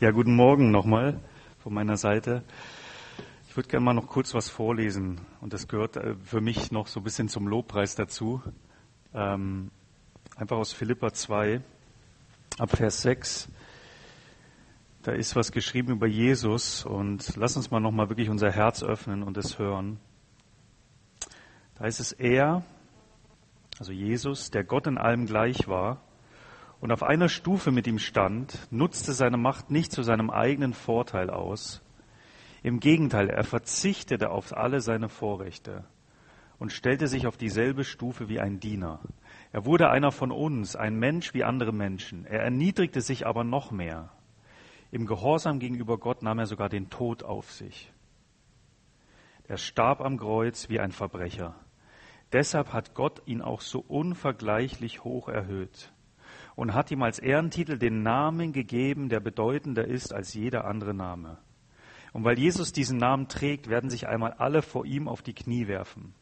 Ja, guten Morgen nochmal von meiner Seite. Ich würde gerne mal noch kurz was vorlesen und das gehört äh, für mich noch so ein bisschen zum Lobpreis dazu. Ähm, einfach aus Philippa 2, ab Vers 6. Da ist was geschrieben über Jesus und lass uns mal nochmal wirklich unser Herz öffnen und es hören. Da ist es er, also Jesus, der Gott in allem gleich war und auf einer Stufe mit ihm stand, nutzte seine Macht nicht zu seinem eigenen Vorteil aus. Im Gegenteil, er verzichtete auf alle seine Vorrechte und stellte sich auf dieselbe Stufe wie ein Diener. Er wurde einer von uns, ein Mensch wie andere Menschen. Er erniedrigte sich aber noch mehr. Im Gehorsam gegenüber Gott nahm er sogar den Tod auf sich. Er starb am Kreuz wie ein Verbrecher. Deshalb hat Gott ihn auch so unvergleichlich hoch erhöht und hat ihm als Ehrentitel den Namen gegeben, der bedeutender ist als jeder andere Name. Und weil Jesus diesen Namen trägt, werden sich einmal alle vor ihm auf die Knie werfen.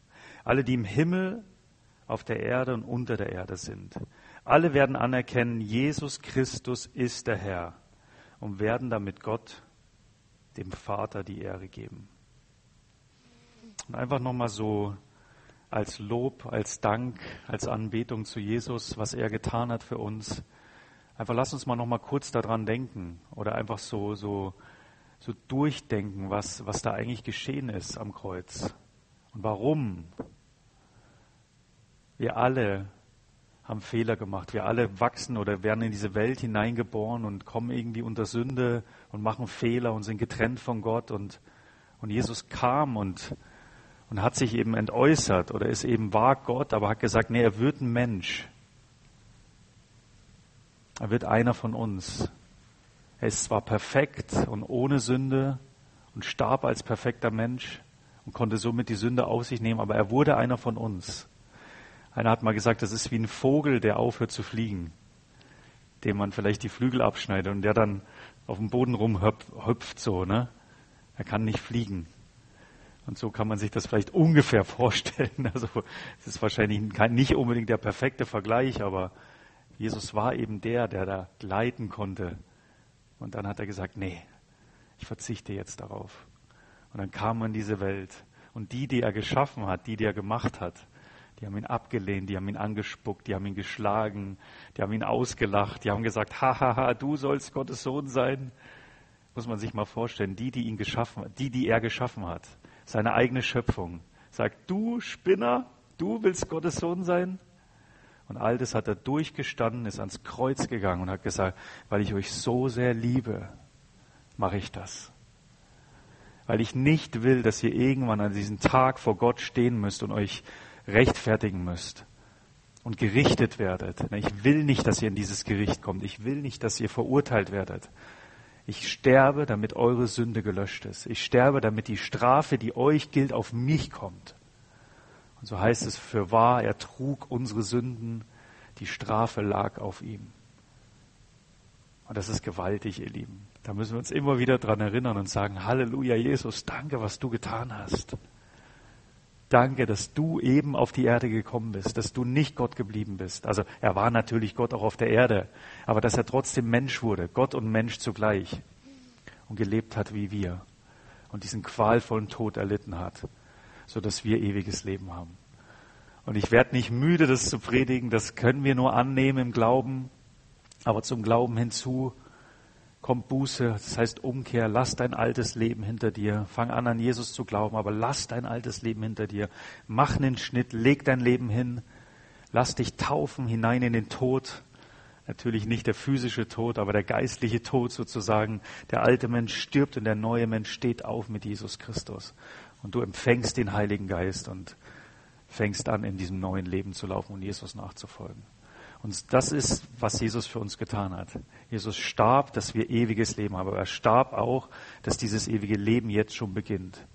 Alle, die im Himmel, auf der Erde und unter der Erde sind. Alle werden anerkennen, Jesus Christus ist der Herr und werden damit Gott, dem Vater, die Ehre geben. Und einfach nochmal so als Lob, als Dank, als Anbetung zu Jesus, was er getan hat für uns. Einfach lass uns mal noch mal kurz daran denken oder einfach so so so durchdenken, was was da eigentlich geschehen ist am Kreuz und warum. Wir alle haben Fehler gemacht. Wir alle wachsen oder werden in diese Welt hineingeboren und kommen irgendwie unter Sünde und machen Fehler und sind getrennt von Gott und und Jesus kam und und hat sich eben entäußert oder ist eben war Gott, aber hat gesagt, nee, er wird ein Mensch. Er wird einer von uns. Er ist zwar perfekt und ohne Sünde und starb als perfekter Mensch und konnte somit die Sünde auf sich nehmen, aber er wurde einer von uns. Einer hat mal gesagt, das ist wie ein Vogel, der aufhört zu fliegen, dem man vielleicht die Flügel abschneidet und der dann auf dem Boden rumhüpft so, ne? Er kann nicht fliegen. Und so kann man sich das vielleicht ungefähr vorstellen. Also es ist wahrscheinlich nicht unbedingt der perfekte Vergleich, aber Jesus war eben der, der da gleiten konnte. Und dann hat er gesagt, nee, ich verzichte jetzt darauf. Und dann kam er in diese Welt. Und die, die er geschaffen hat, die, die er gemacht hat, die haben ihn abgelehnt, die haben ihn angespuckt, die haben ihn geschlagen, die haben ihn ausgelacht, die haben gesagt, hahaha, du sollst Gottes Sohn sein. Muss man sich mal vorstellen, die, die ihn geschaffen, die, die er geschaffen hat, seine eigene Schöpfung. Sagt, du Spinner, du willst Gottes Sohn sein? Und all das hat er durchgestanden, ist ans Kreuz gegangen und hat gesagt, weil ich euch so sehr liebe, mache ich das. Weil ich nicht will, dass ihr irgendwann an diesem Tag vor Gott stehen müsst und euch rechtfertigen müsst und gerichtet werdet. Ich will nicht, dass ihr in dieses Gericht kommt. Ich will nicht, dass ihr verurteilt werdet. Ich sterbe, damit eure Sünde gelöscht ist. Ich sterbe, damit die Strafe, die euch gilt, auf mich kommt. Und so heißt es für wahr, er trug unsere Sünden, die Strafe lag auf ihm. Und das ist gewaltig, ihr Lieben. Da müssen wir uns immer wieder dran erinnern und sagen, Halleluja, Jesus, danke, was du getan hast. Danke, dass du eben auf die Erde gekommen bist, dass du nicht Gott geblieben bist. Also er war natürlich Gott auch auf der Erde, aber dass er trotzdem Mensch wurde, Gott und Mensch zugleich und gelebt hat wie wir und diesen qualvollen Tod erlitten hat, so dass wir ewiges Leben haben. Und ich werde nicht müde, das zu predigen, das können wir nur annehmen im Glauben, aber zum Glauben hinzu kommt Buße, das heißt Umkehr, lass dein altes Leben hinter dir, fang an an Jesus zu glauben, aber lass dein altes Leben hinter dir, mach einen Schnitt, leg dein Leben hin, lass dich taufen hinein in den Tod, natürlich nicht der physische Tod, aber der geistliche Tod sozusagen, der alte Mensch stirbt und der neue Mensch steht auf mit Jesus Christus. Und du empfängst den Heiligen Geist und fängst an in diesem neuen Leben zu laufen und Jesus nachzufolgen. Und das ist, was Jesus für uns getan hat. Jesus starb, dass wir ewiges Leben haben. Aber er starb auch, dass dieses ewige Leben jetzt schon beginnt.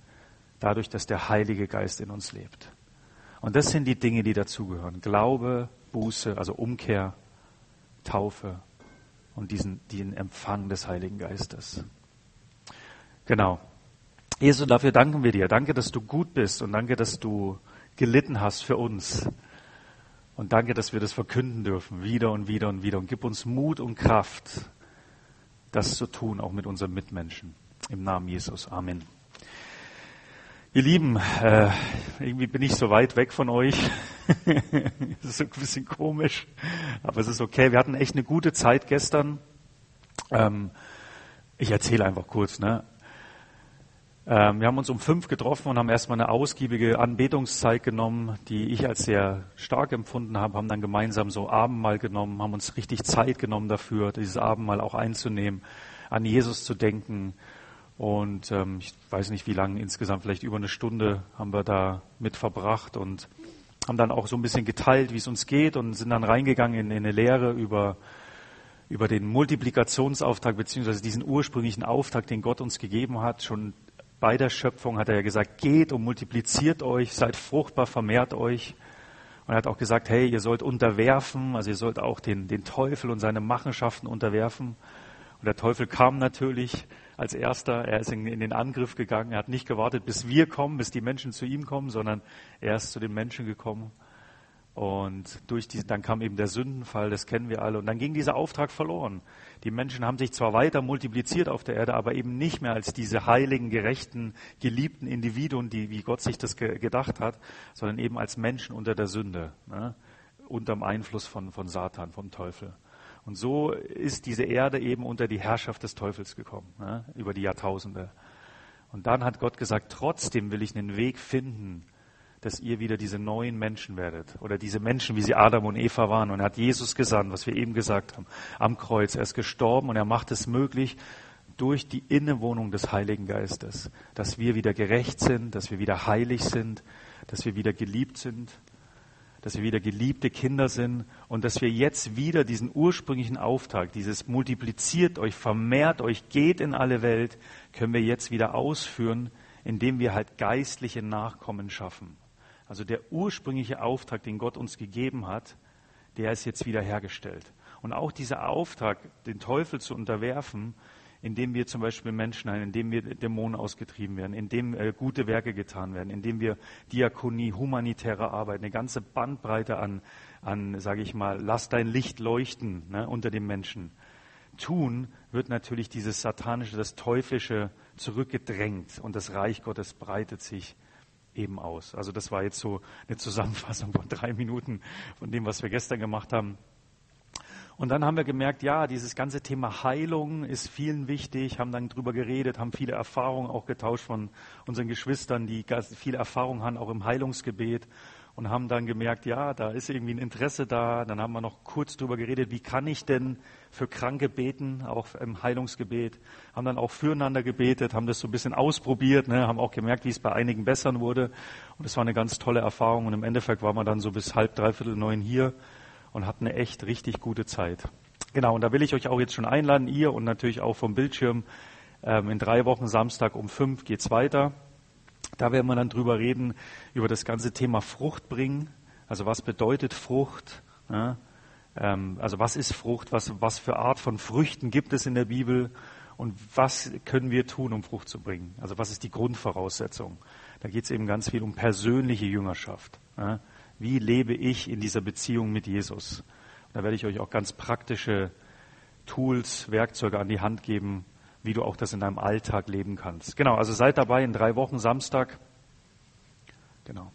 Dadurch, dass der Heilige Geist in uns lebt. Und das sind die Dinge, die dazugehören. Glaube, Buße, also Umkehr, Taufe und diesen, diesen Empfang des Heiligen Geistes. Genau. Jesus, dafür danken wir dir. Danke, dass du gut bist und danke, dass du gelitten hast für uns. Und danke, dass wir das verkünden dürfen, wieder und wieder und wieder. Und gib uns Mut und Kraft, das zu tun, auch mit unseren Mitmenschen. Im Namen Jesus. Amen. Ihr Lieben, äh, irgendwie bin ich so weit weg von euch. das ist ein bisschen komisch, aber es ist okay. Wir hatten echt eine gute Zeit gestern. Ähm, ich erzähle einfach kurz. Ne? Ähm, wir haben uns um fünf getroffen und haben erstmal eine ausgiebige Anbetungszeit genommen, die ich als sehr stark empfunden habe, haben dann gemeinsam so Abendmahl genommen, haben uns richtig Zeit genommen dafür, dieses Abendmahl auch einzunehmen, an Jesus zu denken. Und ähm, ich weiß nicht, wie lange insgesamt, vielleicht über eine Stunde haben wir da mit verbracht und haben dann auch so ein bisschen geteilt, wie es uns geht und sind dann reingegangen in, in eine Lehre über über den Multiplikationsauftrag beziehungsweise diesen ursprünglichen Auftrag, den Gott uns gegeben hat, schon bei der Schöpfung hat er ja gesagt, geht und multipliziert euch, seid fruchtbar, vermehrt euch. Und er hat auch gesagt, hey, ihr sollt unterwerfen, also ihr sollt auch den, den Teufel und seine Machenschaften unterwerfen. Und der Teufel kam natürlich als erster, er ist in, in, den Angriff gegangen, er hat nicht gewartet, bis wir kommen, bis die Menschen zu ihm kommen, sondern er ist zu den Menschen gekommen. Und durch die, dann kam eben der Sündenfall, das kennen wir alle. Und dann ging dieser Auftrag verloren. Die Menschen haben sich zwar weiter multipliziert auf der Erde, aber eben nicht mehr als diese heiligen, gerechten, geliebten Individuen, die, wie Gott sich das ge gedacht hat, sondern eben als Menschen unter der Sünde, ne? unter dem Einfluss von, von Satan, vom Teufel. Und so ist diese Erde eben unter die Herrschaft des Teufels gekommen, ne? über die Jahrtausende. Und dann hat Gott gesagt, trotzdem will ich einen Weg finden, dass ihr wieder diese neuen Menschen werdet. Oder diese Menschen, wie sie Adam und Eva waren. Und er hat Jesus gesandt, was wir eben gesagt haben, am Kreuz. Er ist gestorben und er macht es möglich durch die Innewohnung des Heiligen Geistes, dass wir wieder gerecht sind, dass wir wieder heilig sind, dass wir wieder geliebt sind, dass wir wieder geliebte Kinder sind und dass wir jetzt wieder diesen ursprünglichen Auftrag, dieses multipliziert euch, vermehrt euch, geht in alle Welt, können wir jetzt wieder ausführen, indem wir halt geistliche Nachkommen schaffen. Also der ursprüngliche Auftrag, den Gott uns gegeben hat, der ist jetzt wieder hergestellt. Und auch dieser Auftrag, den Teufel zu unterwerfen, indem wir zum Beispiel Menschen heilen, indem wir Dämonen ausgetrieben werden, indem äh, gute Werke getan werden, indem wir Diakonie, humanitäre Arbeit, eine ganze Bandbreite an, an sage ich mal, lass dein Licht leuchten ne, unter den Menschen tun, wird natürlich dieses satanische, das teuflische zurückgedrängt und das Reich Gottes breitet sich eben aus. Also das war jetzt so eine Zusammenfassung von drei Minuten von dem, was wir gestern gemacht haben. Und dann haben wir gemerkt, ja, dieses ganze Thema Heilung ist vielen wichtig, haben dann drüber geredet, haben viele Erfahrungen auch getauscht von unseren Geschwistern, die viel Erfahrung haben, auch im Heilungsgebet und haben dann gemerkt, ja, da ist irgendwie ein Interesse da. Dann haben wir noch kurz drüber geredet, wie kann ich denn für Kranke beten, auch im Heilungsgebet. Haben dann auch füreinander gebetet, haben das so ein bisschen ausprobiert, ne, haben auch gemerkt, wie es bei einigen bessern wurde. Und es war eine ganz tolle Erfahrung. Und im Endeffekt waren wir dann so bis halb, dreiviertel neun hier und hatten eine echt richtig gute Zeit. Genau, und da will ich euch auch jetzt schon einladen, ihr und natürlich auch vom Bildschirm. Ähm, in drei Wochen Samstag um fünf geht's weiter. Da werden wir dann drüber reden, über das ganze Thema Frucht bringen. Also was bedeutet Frucht? Ähm, also was ist Frucht? Was, was für Art von Früchten gibt es in der Bibel? Und was können wir tun, um Frucht zu bringen? Also was ist die Grundvoraussetzung? Da geht es eben ganz viel um persönliche Jüngerschaft. Ja? Wie lebe ich in dieser Beziehung mit Jesus? Da werde ich euch auch ganz praktische Tools, Werkzeuge an die Hand geben, wie du auch das in deinem Alltag leben kannst. Genau, also seid dabei in drei Wochen Samstag. Genau.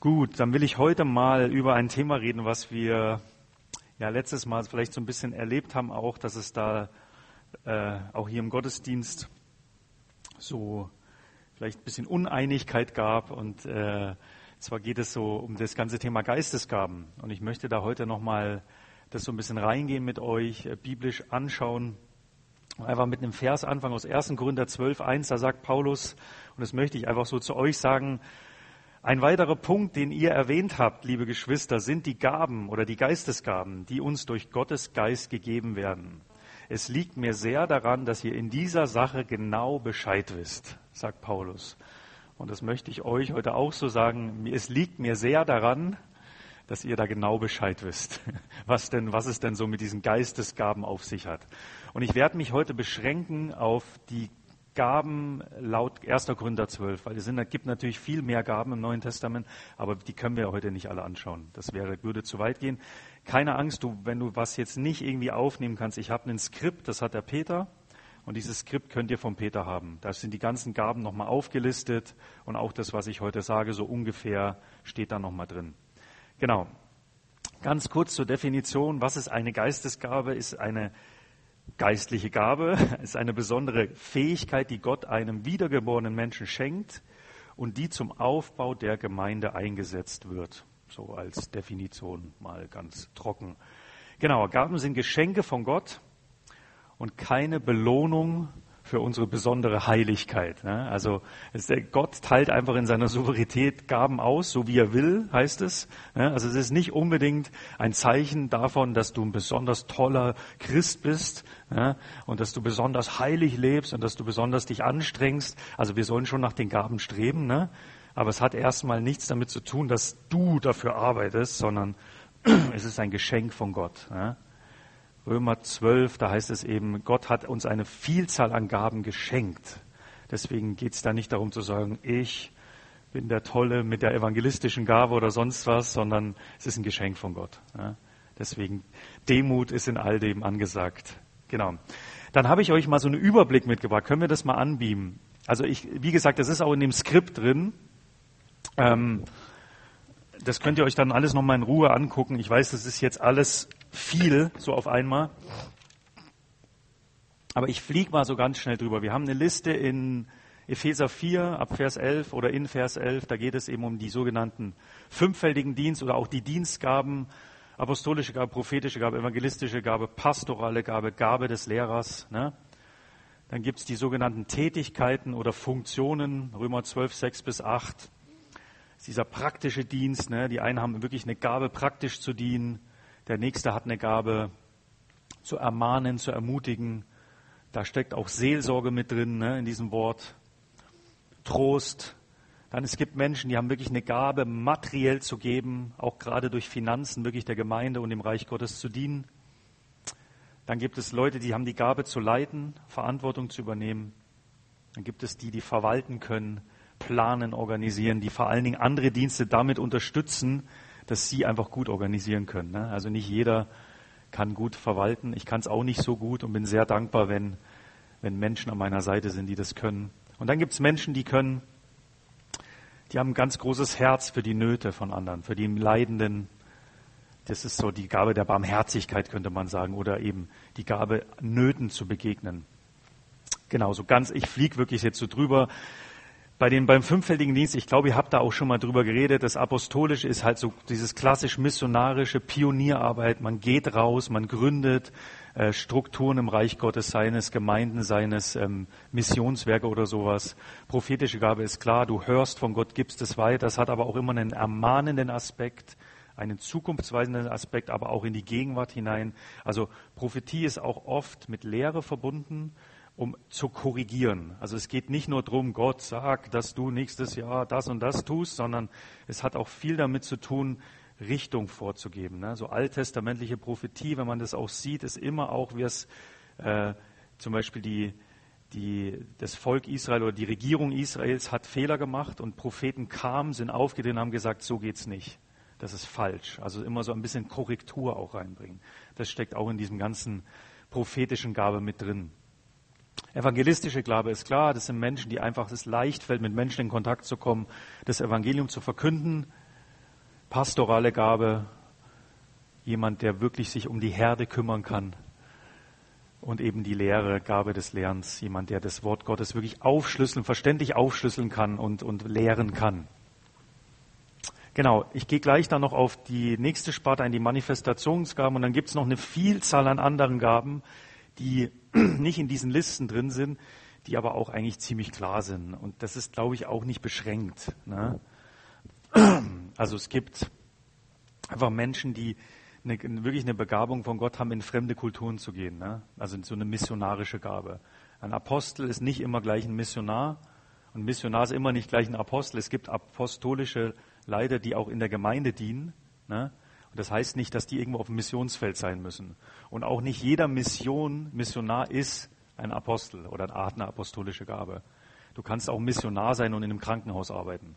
Gut, dann will ich heute mal über ein Thema reden, was wir ja letztes Mal vielleicht so ein bisschen erlebt haben, auch, dass es da äh, auch hier im Gottesdienst so vielleicht ein bisschen Uneinigkeit gab und äh, zwar geht es so um das ganze Thema Geistesgaben und ich möchte da heute nochmal das so ein bisschen reingehen mit euch, äh, biblisch anschauen, einfach mit einem Vers anfangen aus 1. Korinther 12, 1, da sagt Paulus, und das möchte ich einfach so zu euch sagen, ein weiterer Punkt, den ihr erwähnt habt, liebe Geschwister, sind die Gaben oder die Geistesgaben, die uns durch Gottes Geist gegeben werden. Es liegt mir sehr daran, dass ihr in dieser Sache genau Bescheid wisst, sagt Paulus. Und das möchte ich euch heute auch so sagen. Es liegt mir sehr daran, dass ihr da genau Bescheid wisst, was denn, was es denn so mit diesen Geistesgaben auf sich hat. Und ich werde mich heute beschränken auf die Gaben laut 1. Korinther 12, weil es gibt natürlich viel mehr Gaben im Neuen Testament, aber die können wir heute nicht alle anschauen. Das wäre, würde zu weit gehen. Keine Angst, du, wenn du was jetzt nicht irgendwie aufnehmen kannst. Ich habe ein Skript, das hat der Peter. Und dieses Skript könnt ihr vom Peter haben. Da sind die ganzen Gaben nochmal aufgelistet und auch das, was ich heute sage, so ungefähr steht da nochmal drin. Genau. Ganz kurz zur Definition. Was ist eine Geistesgabe? Ist eine geistliche Gabe, ist eine besondere Fähigkeit, die Gott einem wiedergeborenen Menschen schenkt und die zum Aufbau der Gemeinde eingesetzt wird. So als Definition mal ganz trocken. Genau, Gaben sind Geschenke von Gott und keine Belohnung für unsere besondere Heiligkeit. Ne? Also Gott teilt einfach in seiner Souveränität Gaben aus, so wie er will, heißt es. Ne? Also es ist nicht unbedingt ein Zeichen davon, dass du ein besonders toller Christ bist ne? und dass du besonders heilig lebst und dass du besonders dich anstrengst. Also wir sollen schon nach den Gaben streben, ne? aber es hat erstmal nichts damit zu tun, dass du dafür arbeitest, sondern es ist ein Geschenk von Gott. Ne? Römer 12, da heißt es eben, Gott hat uns eine Vielzahl an Gaben geschenkt. Deswegen geht es da nicht darum zu sagen, ich bin der Tolle mit der evangelistischen Gabe oder sonst was, sondern es ist ein Geschenk von Gott. Deswegen Demut ist in all dem angesagt. Genau. Dann habe ich euch mal so einen Überblick mitgebracht. Können wir das mal anbeamen? Also ich, wie gesagt, das ist auch in dem Skript drin. Ähm, das könnt ihr euch dann alles nochmal in Ruhe angucken. Ich weiß, das ist jetzt alles viel so auf einmal. Aber ich fliege mal so ganz schnell drüber. Wir haben eine Liste in Epheser 4 ab Vers 11 oder in Vers 11. Da geht es eben um die sogenannten fünffältigen Dienst oder auch die Dienstgaben. Apostolische Gabe, prophetische Gabe, evangelistische Gabe, pastorale Gabe, Gabe des Lehrers. Ne? Dann gibt es die sogenannten Tätigkeiten oder Funktionen, Römer 12, 6 bis 8. Dieser praktische Dienst, ne? die einen haben wirklich eine Gabe, praktisch zu dienen. Der nächste hat eine Gabe zu ermahnen, zu ermutigen. Da steckt auch Seelsorge mit drin ne, in diesem Wort. Trost. Dann es gibt Menschen, die haben wirklich eine Gabe, materiell zu geben, auch gerade durch Finanzen wirklich der Gemeinde und dem Reich Gottes zu dienen. Dann gibt es Leute, die haben die Gabe zu leiten, Verantwortung zu übernehmen. Dann gibt es die, die verwalten können, planen, organisieren, die vor allen Dingen andere Dienste damit unterstützen, dass sie einfach gut organisieren können. Ne? Also nicht jeder kann gut verwalten. Ich kann es auch nicht so gut und bin sehr dankbar, wenn, wenn Menschen an meiner Seite sind, die das können. Und dann gibt es Menschen, die können, die haben ein ganz großes Herz für die Nöte von anderen, für die Leidenden. Das ist so die Gabe der Barmherzigkeit, könnte man sagen, oder eben die Gabe, Nöten zu begegnen. Genau, so ganz, ich fliege wirklich jetzt so drüber bei den, beim fünffältigen Dienst, ich glaube, ihr habt da auch schon mal drüber geredet, das Apostolische ist halt so dieses klassisch missionarische Pionierarbeit. Man geht raus, man gründet äh, Strukturen im Reich Gottes, seines Gemeinden, seines ähm, Missionswerke oder sowas. Prophetische Gabe ist klar, du hörst von Gott, gibst es weiter. Das hat aber auch immer einen ermahnenden Aspekt, einen zukunftsweisenden Aspekt, aber auch in die Gegenwart hinein. Also Prophetie ist auch oft mit Lehre verbunden um zu korrigieren. Also es geht nicht nur darum, Gott sagt, dass du nächstes Jahr das und das tust, sondern es hat auch viel damit zu tun, Richtung vorzugeben. Ne? So alttestamentliche Prophetie, wenn man das auch sieht, ist immer auch, wie es äh, zum Beispiel die, die, das Volk Israel oder die Regierung Israels hat Fehler gemacht und Propheten kamen, sind aufgedreht und haben gesagt, so geht's nicht. Das ist falsch. Also immer so ein bisschen Korrektur auch reinbringen. Das steckt auch in diesem ganzen prophetischen Gabe mit drin. Evangelistische Glaube ist klar, das sind Menschen, die einfach es leicht fällt, mit Menschen in Kontakt zu kommen, das Evangelium zu verkünden. Pastorale Gabe, jemand, der wirklich sich um die Herde kümmern kann. Und eben die Lehre, Gabe des Lernens, jemand, der das Wort Gottes wirklich aufschlüsseln, verständlich aufschlüsseln kann und, und lehren kann. Genau, ich gehe gleich dann noch auf die nächste Sparte ein, die Manifestationsgaben, und dann gibt es noch eine Vielzahl an anderen Gaben, die nicht in diesen Listen drin sind, die aber auch eigentlich ziemlich klar sind. Und das ist, glaube ich, auch nicht beschränkt. Ne? Also es gibt einfach Menschen, die eine, wirklich eine Begabung von Gott haben, in fremde Kulturen zu gehen. Ne? Also so eine missionarische Gabe. Ein Apostel ist nicht immer gleich ein Missionar. Und Missionar ist immer nicht gleich ein Apostel. Es gibt apostolische Leiter, die auch in der Gemeinde dienen. Ne? Und das heißt nicht, dass die irgendwo auf dem Missionsfeld sein müssen. Und auch nicht jeder Mission, Missionar ist ein Apostel oder eine Art eine apostolische Gabe. Du kannst auch Missionar sein und in einem Krankenhaus arbeiten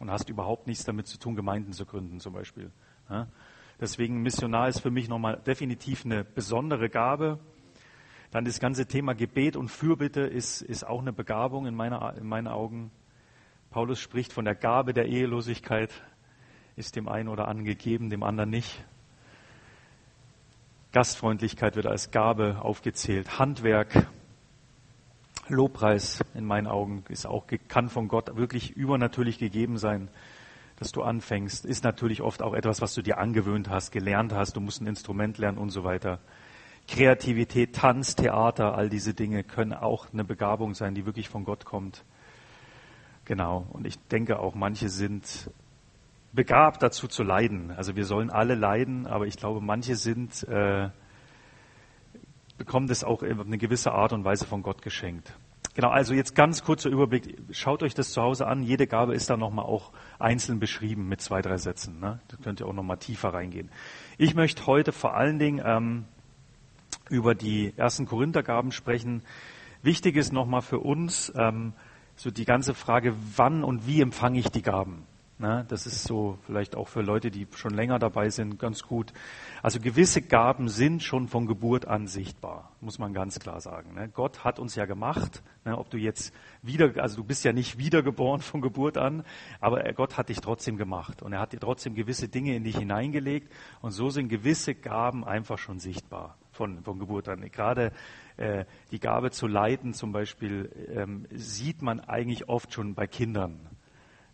und hast überhaupt nichts damit zu tun, Gemeinden zu gründen zum Beispiel. Deswegen Missionar ist für mich nochmal definitiv eine besondere Gabe. Dann das ganze Thema Gebet und Fürbitte ist, ist auch eine Begabung in, meiner, in meinen Augen. Paulus spricht von der Gabe der Ehelosigkeit, ist dem einen oder anderen gegeben, dem anderen nicht. Gastfreundlichkeit wird als Gabe aufgezählt. Handwerk, Lobpreis in meinen Augen ist auch, kann von Gott wirklich übernatürlich gegeben sein, dass du anfängst. Ist natürlich oft auch etwas, was du dir angewöhnt hast, gelernt hast. Du musst ein Instrument lernen und so weiter. Kreativität, Tanz, Theater, all diese Dinge können auch eine Begabung sein, die wirklich von Gott kommt. Genau. Und ich denke auch, manche sind begabt dazu zu leiden. Also wir sollen alle leiden, aber ich glaube, manche sind äh, bekommen das auch auf eine gewisse Art und Weise von Gott geschenkt. Genau, also jetzt ganz kurzer Überblick. Schaut euch das zu Hause an. Jede Gabe ist da nochmal auch einzeln beschrieben mit zwei, drei Sätzen. Ne? Da könnt ihr auch nochmal tiefer reingehen. Ich möchte heute vor allen Dingen ähm, über die ersten Korinthergaben sprechen. Wichtig ist nochmal für uns ähm, so die ganze Frage, wann und wie empfange ich die Gaben? Ne? Das ist so vielleicht auch für Leute, die schon länger dabei sind, ganz gut. Also gewisse Gaben sind schon von Geburt an sichtbar, muss man ganz klar sagen. Ne? Gott hat uns ja gemacht, ne? ob du jetzt wieder, also du bist ja nicht wiedergeboren von Geburt an, aber Gott hat dich trotzdem gemacht und er hat dir trotzdem gewisse Dinge in dich hineingelegt und so sind gewisse Gaben einfach schon sichtbar von, von Geburt an. Gerade äh, die Gabe zu leiten zum Beispiel ähm, sieht man eigentlich oft schon bei Kindern.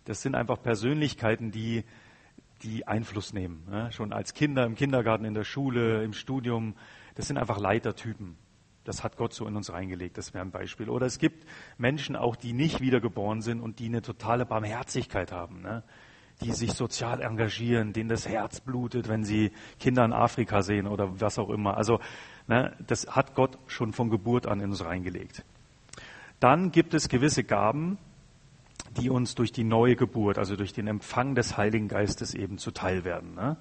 Das sind einfach Persönlichkeiten, die, die Einfluss nehmen. Ne? Schon als Kinder im Kindergarten, in der Schule, im Studium. Das sind einfach Leitertypen. Das hat Gott so in uns reingelegt. Das wäre ein Beispiel. Oder es gibt Menschen auch, die nicht wiedergeboren sind und die eine totale Barmherzigkeit haben. Ne? Die sich sozial engagieren, denen das Herz blutet, wenn sie Kinder in Afrika sehen oder was auch immer. Also ne, das hat Gott schon von Geburt an in uns reingelegt. Dann gibt es gewisse Gaben, die uns durch die neue Geburt, also durch den Empfang des Heiligen Geistes eben zuteil werden. Ne?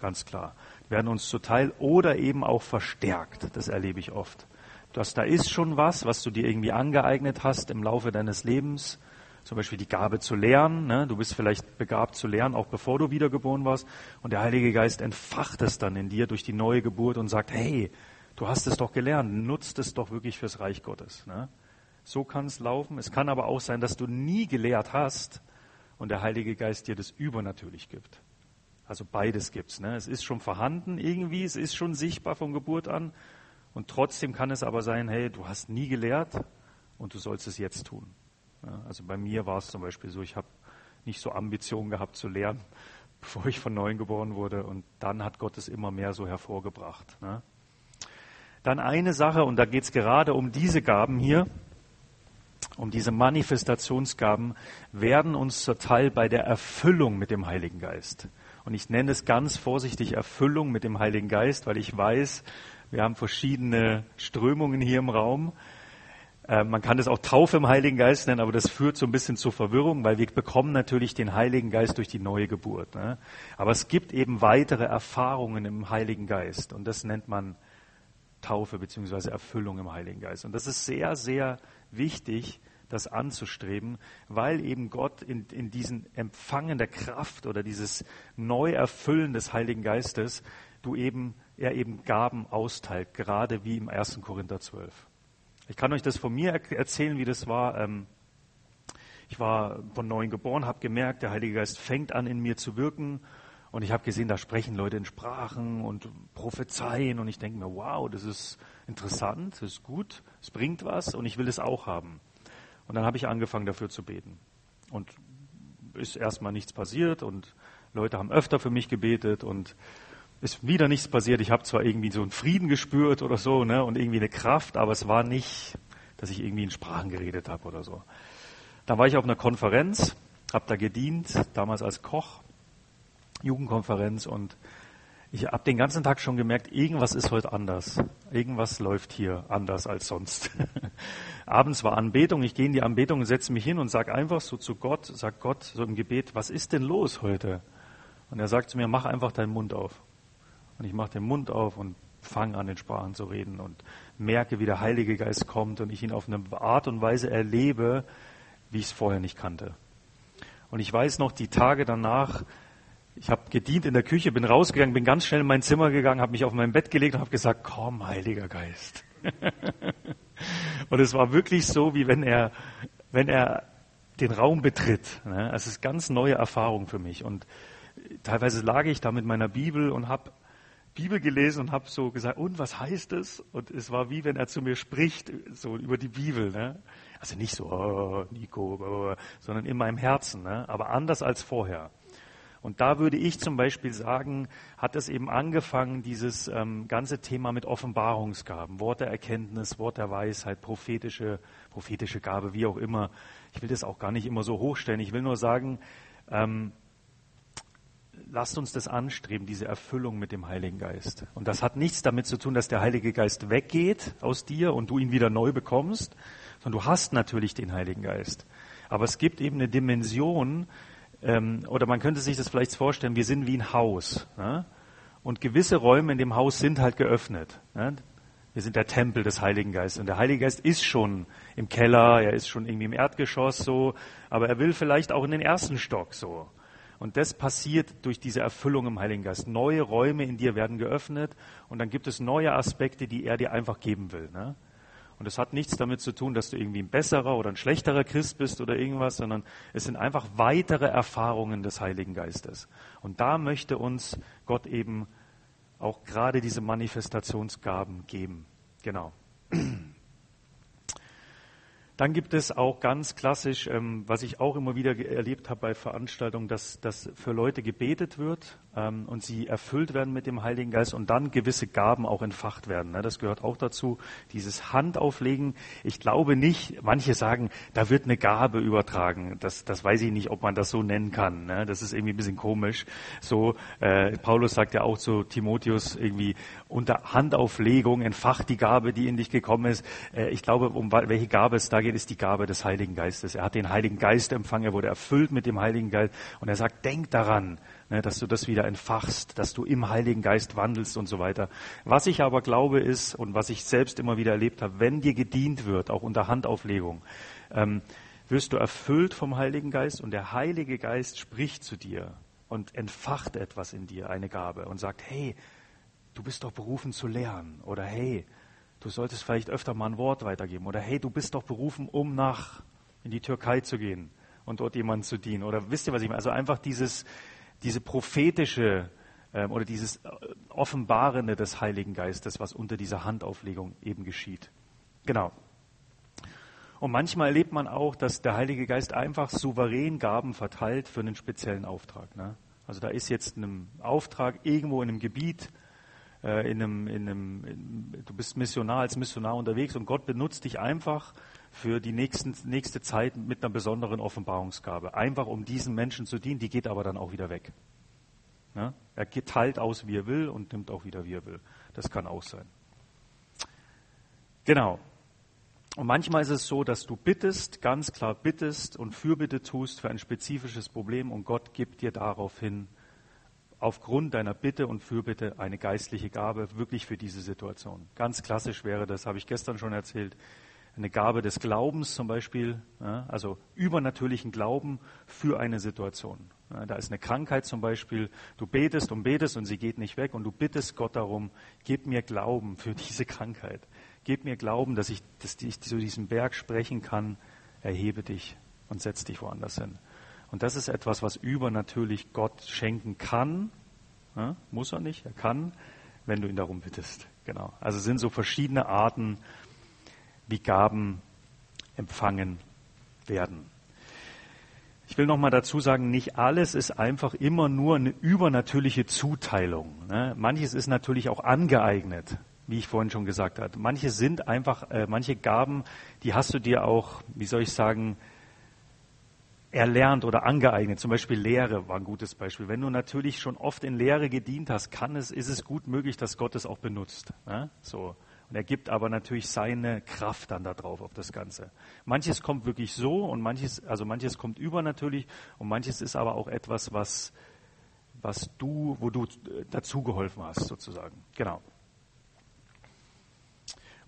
Ganz klar. Werden uns zuteil oder eben auch verstärkt. Das erlebe ich oft. Dass da ist schon was, was du dir irgendwie angeeignet hast im Laufe deines Lebens. Zum Beispiel die Gabe zu lernen. Ne? Du bist vielleicht begabt zu lernen, auch bevor du wiedergeboren warst. Und der Heilige Geist entfacht es dann in dir durch die neue Geburt und sagt, hey, du hast es doch gelernt, nutzt es doch wirklich fürs Reich Gottes. Ne? So kann es laufen. Es kann aber auch sein, dass du nie gelehrt hast und der Heilige Geist dir das übernatürlich gibt. Also beides gibt's. Ne? Es ist schon vorhanden irgendwie, es ist schon sichtbar von Geburt an. Und trotzdem kann es aber sein, hey, du hast nie gelehrt und du sollst es jetzt tun. Ja, also bei mir war es zum Beispiel so, ich habe nicht so Ambitionen gehabt zu lernen, bevor ich von neuem geboren wurde. Und dann hat Gott es immer mehr so hervorgebracht. Ne? Dann eine Sache, und da geht es gerade um diese Gaben hier um diese Manifestationsgaben werden uns zur Teil bei der Erfüllung mit dem Heiligen Geist. Und ich nenne es ganz vorsichtig Erfüllung mit dem Heiligen Geist, weil ich weiß, wir haben verschiedene Strömungen hier im Raum. Äh, man kann das auch Taufe im Heiligen Geist nennen, aber das führt so ein bisschen zur Verwirrung, weil wir bekommen natürlich den Heiligen Geist durch die neue Geburt. Ne? Aber es gibt eben weitere Erfahrungen im Heiligen Geist und das nennt man Taufe beziehungsweise Erfüllung im Heiligen Geist. Und das ist sehr, sehr wichtig, das anzustreben, weil eben Gott in, in diesen Empfangen der Kraft oder dieses Neuerfüllen des Heiligen Geistes, du eben, er eben Gaben austeilt, gerade wie im 1. Korinther 12. Ich kann euch das von mir erzählen, wie das war. Ähm, ich war von neuem geboren, habe gemerkt, der Heilige Geist fängt an in mir zu wirken und ich habe gesehen, da sprechen Leute in Sprachen und prophezeien und ich denke mir, wow, das ist interessant, das ist gut, es bringt was und ich will es auch haben. Und dann habe ich angefangen dafür zu beten. Und ist erstmal nichts passiert und Leute haben öfter für mich gebetet und ist wieder nichts passiert. Ich habe zwar irgendwie so einen Frieden gespürt oder so ne, und irgendwie eine Kraft, aber es war nicht, dass ich irgendwie in Sprachen geredet habe oder so. Dann war ich auf einer Konferenz, habe da gedient, damals als Koch Jugendkonferenz und ich habe den ganzen Tag schon gemerkt, irgendwas ist heute anders. Irgendwas läuft hier anders als sonst. Abends war Anbetung, ich gehe in die Anbetung setze mich hin und sage einfach so zu Gott, sag Gott so im Gebet, was ist denn los heute? Und er sagt zu mir, mach einfach deinen Mund auf. Und ich mache den Mund auf und fange an, in Sprachen zu reden und merke, wie der Heilige Geist kommt und ich ihn auf eine Art und Weise erlebe, wie ich es vorher nicht kannte. Und ich weiß noch, die Tage danach, ich habe gedient in der Küche, bin rausgegangen, bin ganz schnell in mein Zimmer gegangen, habe mich auf mein Bett gelegt und habe gesagt, komm, Heiliger Geist. und es war wirklich so, wie wenn er, wenn er den Raum betritt. Ne? Es ist ganz neue Erfahrung für mich. Und teilweise lag ich da mit meiner Bibel und habe Bibel gelesen und habe so gesagt, und was heißt es? Und es war wie wenn er zu mir spricht, so über die Bibel. Ne? Also nicht so, oh, Nico, oh, sondern in meinem Herzen, ne? aber anders als vorher. Und da würde ich zum Beispiel sagen, hat es eben angefangen, dieses ähm, ganze Thema mit Offenbarungsgaben, Wort der Erkenntnis, Wort der Weisheit, prophetische, prophetische Gabe, wie auch immer. Ich will das auch gar nicht immer so hochstellen. Ich will nur sagen, ähm, lasst uns das anstreben, diese Erfüllung mit dem Heiligen Geist. Und das hat nichts damit zu tun, dass der Heilige Geist weggeht aus dir und du ihn wieder neu bekommst, sondern du hast natürlich den Heiligen Geist. Aber es gibt eben eine Dimension, ähm, oder man könnte sich das vielleicht vorstellen, wir sind wie ein Haus. Ne? Und gewisse Räume in dem Haus sind halt geöffnet. Ne? Wir sind der Tempel des Heiligen Geistes. Und der Heilige Geist ist schon im Keller, er ist schon irgendwie im Erdgeschoss so, aber er will vielleicht auch in den ersten Stock so. Und das passiert durch diese Erfüllung im Heiligen Geist. Neue Räume in dir werden geöffnet und dann gibt es neue Aspekte, die er dir einfach geben will. Ne? Und es hat nichts damit zu tun, dass du irgendwie ein besserer oder ein schlechterer Christ bist oder irgendwas, sondern es sind einfach weitere Erfahrungen des Heiligen Geistes. Und da möchte uns Gott eben auch gerade diese Manifestationsgaben geben. Genau. Dann gibt es auch ganz klassisch, ähm, was ich auch immer wieder erlebt habe bei Veranstaltungen, dass, dass für Leute gebetet wird ähm, und sie erfüllt werden mit dem Heiligen Geist und dann gewisse Gaben auch entfacht werden. Ne? Das gehört auch dazu. Dieses Handauflegen. Ich glaube nicht, manche sagen, da wird eine Gabe übertragen. Das, das weiß ich nicht, ob man das so nennen kann. Ne? Das ist irgendwie ein bisschen komisch. So, äh, Paulus sagt ja auch zu Timotheus irgendwie, unter Handauflegung entfacht die Gabe, die in dich gekommen ist. Äh, ich glaube, um welche Gabe es da geht, ist die Gabe des Heiligen Geistes. Er hat den Heiligen Geist empfangen, er wurde erfüllt mit dem Heiligen Geist und er sagt, denk daran, ne, dass du das wieder entfachst, dass du im Heiligen Geist wandelst und so weiter. Was ich aber glaube ist und was ich selbst immer wieder erlebt habe, wenn dir gedient wird, auch unter Handauflegung, ähm, wirst du erfüllt vom Heiligen Geist und der Heilige Geist spricht zu dir und entfacht etwas in dir, eine Gabe und sagt, hey, du bist doch berufen zu lernen oder hey, du solltest vielleicht öfter mal ein Wort weitergeben oder hey, du bist doch berufen, um nach in die Türkei zu gehen und dort jemanden zu dienen oder wisst ihr, was ich meine? Also einfach dieses, diese prophetische ähm, oder dieses äh, Offenbarende des Heiligen Geistes, was unter dieser Handauflegung eben geschieht. Genau. Und manchmal erlebt man auch, dass der Heilige Geist einfach souverän Gaben verteilt für einen speziellen Auftrag. Ne? Also da ist jetzt ein Auftrag irgendwo in einem Gebiet, äh, in einem, in einem, in, du bist Missionar als Missionar unterwegs und Gott benutzt dich einfach für die nächsten, nächste Zeit mit einer besonderen Offenbarungsgabe. Einfach um diesen Menschen zu dienen, die geht aber dann auch wieder weg. Ja? Er teilt aus, wie er will und nimmt auch wieder, wie er will. Das kann auch sein. Genau. Und manchmal ist es so, dass du bittest, ganz klar bittest und Fürbitte tust für ein spezifisches Problem und Gott gibt dir daraufhin aufgrund deiner Bitte und Fürbitte eine geistliche Gabe wirklich für diese Situation. Ganz klassisch wäre das, habe ich gestern schon erzählt, eine Gabe des Glaubens zum Beispiel, also übernatürlichen Glauben für eine Situation. Da ist eine Krankheit zum Beispiel, du betest und betest und sie geht nicht weg und du bittest Gott darum, gib mir Glauben für diese Krankheit. Gib mir Glauben, dass ich, dass ich zu diesem Berg sprechen kann, erhebe dich und setz dich woanders hin. Und das ist etwas, was übernatürlich Gott schenken kann. Ja, muss er nicht, er kann, wenn du ihn darum bittest. Genau. Also sind so verschiedene Arten, wie Gaben empfangen werden. Ich will noch mal dazu sagen, nicht alles ist einfach immer nur eine übernatürliche Zuteilung. Ne? Manches ist natürlich auch angeeignet, wie ich vorhin schon gesagt habe. Manche sind einfach, äh, manche Gaben, die hast du dir auch, wie soll ich sagen, erlernt oder angeeignet. Zum Beispiel Lehre war ein gutes Beispiel. Wenn du natürlich schon oft in Lehre gedient hast, kann es, ist es gut möglich, dass Gott es auch benutzt. Ne? So. Und er gibt aber natürlich seine Kraft dann da drauf auf das Ganze. Manches kommt wirklich so und manches, also manches kommt übernatürlich und manches ist aber auch etwas, was, was du, wo du dazugeholfen hast, sozusagen. Genau.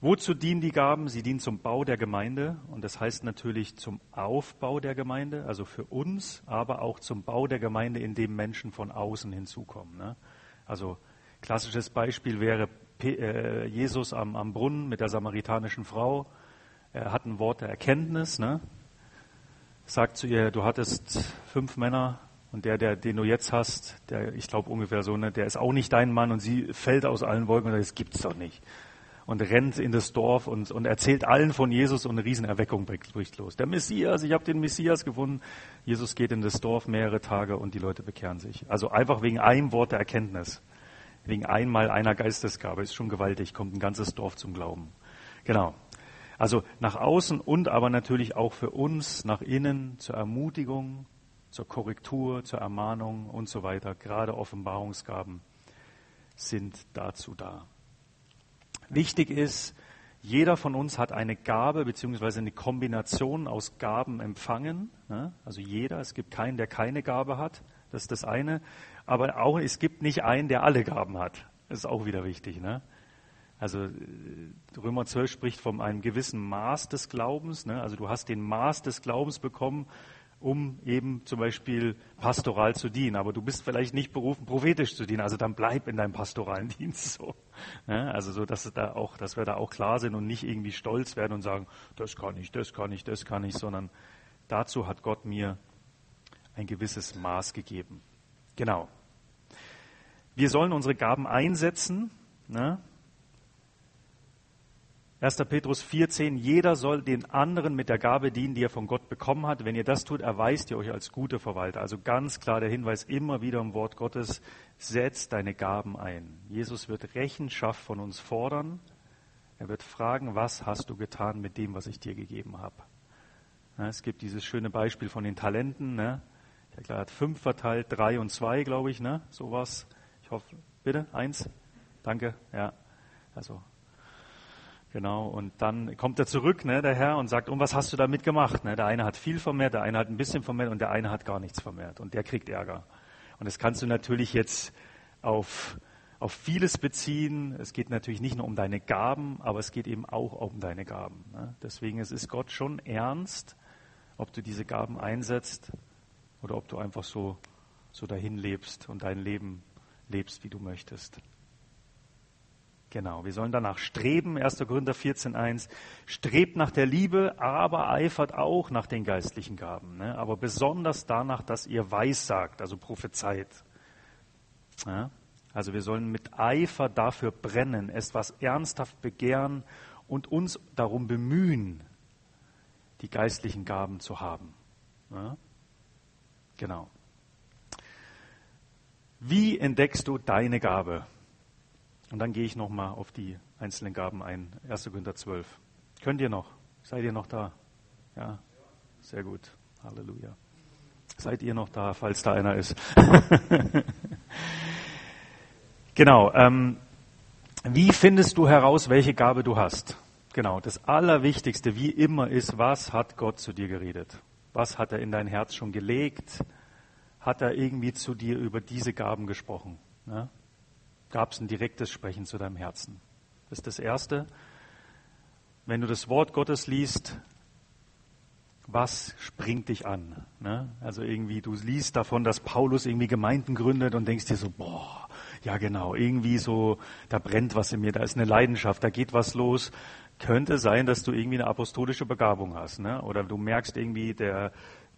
Wozu dienen die Gaben? Sie dienen zum Bau der Gemeinde und das heißt natürlich zum Aufbau der Gemeinde, also für uns, aber auch zum Bau der Gemeinde, in dem Menschen von außen hinzukommen. Ne? Also klassisches Beispiel wäre äh, Jesus am, am, Brunnen mit der samaritanischen Frau. Er hat ein Wort der Erkenntnis, ne? sagt zu ihr, du hattest fünf Männer und der, der, den du jetzt hast, der, ich glaube ungefähr so, ne, der ist auch nicht dein Mann und sie fällt aus allen Wolken und sagt, das gibt's doch nicht und rennt in das Dorf und, und erzählt allen von Jesus und eine Riesenerweckung bricht los. Der Messias, ich habe den Messias gefunden. Jesus geht in das Dorf mehrere Tage und die Leute bekehren sich. Also einfach wegen einem Wort der Erkenntnis. Wegen einmal einer Geistesgabe ist schon gewaltig, kommt ein ganzes Dorf zum Glauben. Genau. Also nach außen und aber natürlich auch für uns nach innen zur Ermutigung, zur Korrektur, zur Ermahnung und so weiter. Gerade Offenbarungsgaben sind dazu da. Wichtig ist, jeder von uns hat eine Gabe beziehungsweise eine Kombination aus Gaben empfangen. Ne? Also jeder, es gibt keinen, der keine Gabe hat. Das ist das eine. Aber auch es gibt nicht einen, der alle Gaben hat. Das ist auch wieder wichtig. Ne? Also äh, Römer 12 spricht von einem gewissen Maß des Glaubens. Ne? Also du hast den Maß des Glaubens bekommen um eben zum Beispiel pastoral zu dienen. Aber du bist vielleicht nicht berufen, prophetisch zu dienen. Also dann bleib in deinem pastoralen Dienst so. Ja, also so, dass, da auch, dass wir da auch klar sind und nicht irgendwie stolz werden und sagen, das kann ich, das kann ich, das kann ich, sondern dazu hat Gott mir ein gewisses Maß gegeben. Genau. Wir sollen unsere Gaben einsetzen. Ne? 1. Petrus 4,10, jeder soll den anderen mit der Gabe dienen, die er von Gott bekommen hat. Wenn ihr das tut, erweist ihr euch als gute Verwalter. Also ganz klar der Hinweis immer wieder im Wort Gottes, setz deine Gaben ein. Jesus wird Rechenschaft von uns fordern. Er wird fragen, was hast du getan mit dem, was ich dir gegeben habe. Es gibt dieses schöne Beispiel von den Talenten. Ne? Er hat fünf verteilt, drei und zwei, glaube ich, ne? sowas. Ich hoffe, bitte, eins. Danke, ja. Also Genau, und dann kommt er zurück, ne, der Herr, und sagt, und was hast du damit gemacht? Ne? Der eine hat viel vermehrt, der eine hat ein bisschen vermehrt und der eine hat gar nichts vermehrt. Und der kriegt Ärger. Und das kannst du natürlich jetzt auf, auf vieles beziehen. Es geht natürlich nicht nur um deine Gaben, aber es geht eben auch um deine Gaben. Ne? Deswegen es ist Gott schon ernst, ob du diese Gaben einsetzt oder ob du einfach so, so dahin lebst und dein Leben lebst, wie du möchtest. Genau, wir sollen danach streben, 1. Korinther 14.1, strebt nach der Liebe, aber eifert auch nach den geistlichen Gaben, ne? aber besonders danach, dass ihr weissagt, also prophezeit. Ja? Also wir sollen mit Eifer dafür brennen, es was ernsthaft begehren und uns darum bemühen, die geistlichen Gaben zu haben. Ja? Genau. Wie entdeckst du deine Gabe? Und dann gehe ich nochmal auf die einzelnen Gaben ein. 1. Korinther 12. Könnt ihr noch? Seid ihr noch da? Ja, sehr gut. Halleluja. Seid ihr noch da, falls da einer ist? genau. Ähm, wie findest du heraus, welche Gabe du hast? Genau. Das Allerwichtigste, wie immer, ist, was hat Gott zu dir geredet? Was hat er in dein Herz schon gelegt? Hat er irgendwie zu dir über diese Gaben gesprochen? Ja? gab es ein direktes Sprechen zu deinem Herzen. Das ist das Erste. Wenn du das Wort Gottes liest, was springt dich an? Ne? Also irgendwie, du liest davon, dass Paulus irgendwie Gemeinden gründet und denkst dir so, boah, ja genau, irgendwie so, da brennt was in mir, da ist eine Leidenschaft, da geht was los. Könnte sein, dass du irgendwie eine apostolische Begabung hast, ne? Oder du merkst irgendwie, der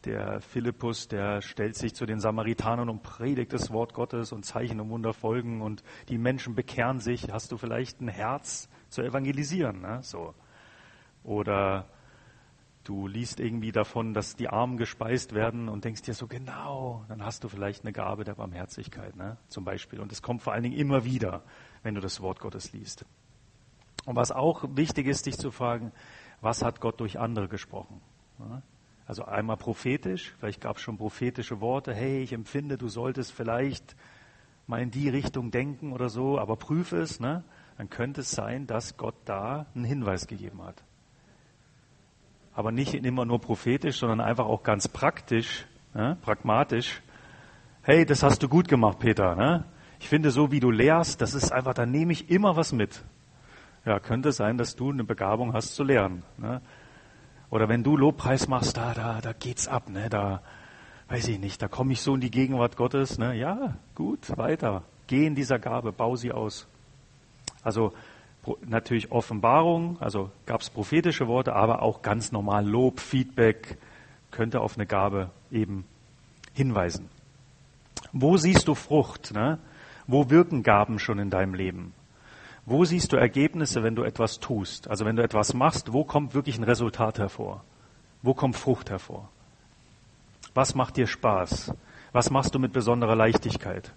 der Philippus, der stellt sich zu den Samaritanern und predigt das Wort Gottes und Zeichen und Wunder folgen und die Menschen bekehren sich. Hast du vielleicht ein Herz zu evangelisieren? Ne? So. Oder du liest irgendwie davon, dass die Armen gespeist werden und denkst dir so, genau, dann hast du vielleicht eine Gabe der Barmherzigkeit, ne? zum Beispiel. Und es kommt vor allen Dingen immer wieder, wenn du das Wort Gottes liest. Und was auch wichtig ist, dich zu fragen, was hat Gott durch andere gesprochen? Also einmal prophetisch, vielleicht gab es schon prophetische Worte, hey, ich empfinde, du solltest vielleicht mal in die Richtung denken oder so, aber prüfe es, ne? dann könnte es sein, dass Gott da einen Hinweis gegeben hat. Aber nicht immer nur prophetisch, sondern einfach auch ganz praktisch, ne? pragmatisch. Hey, das hast du gut gemacht, Peter. Ne? Ich finde, so wie du lehrst, das ist einfach, da nehme ich immer was mit. Ja, könnte sein, dass du eine Begabung hast zu lernen. Ne? Oder wenn du Lobpreis machst, da, da, da geht's ab, ne? Da, weiß ich nicht, da komme ich so in die Gegenwart Gottes, ne? Ja, gut, weiter. Geh in dieser Gabe, bau sie aus. Also natürlich Offenbarung, also gab es prophetische Worte, aber auch ganz normal Lob, Feedback könnte auf eine Gabe eben hinweisen. Wo siehst du Frucht? Ne? Wo wirken Gaben schon in deinem Leben? Wo siehst du Ergebnisse, wenn du etwas tust? Also wenn du etwas machst, wo kommt wirklich ein Resultat hervor? Wo kommt Frucht hervor? Was macht dir Spaß? Was machst du mit besonderer Leichtigkeit?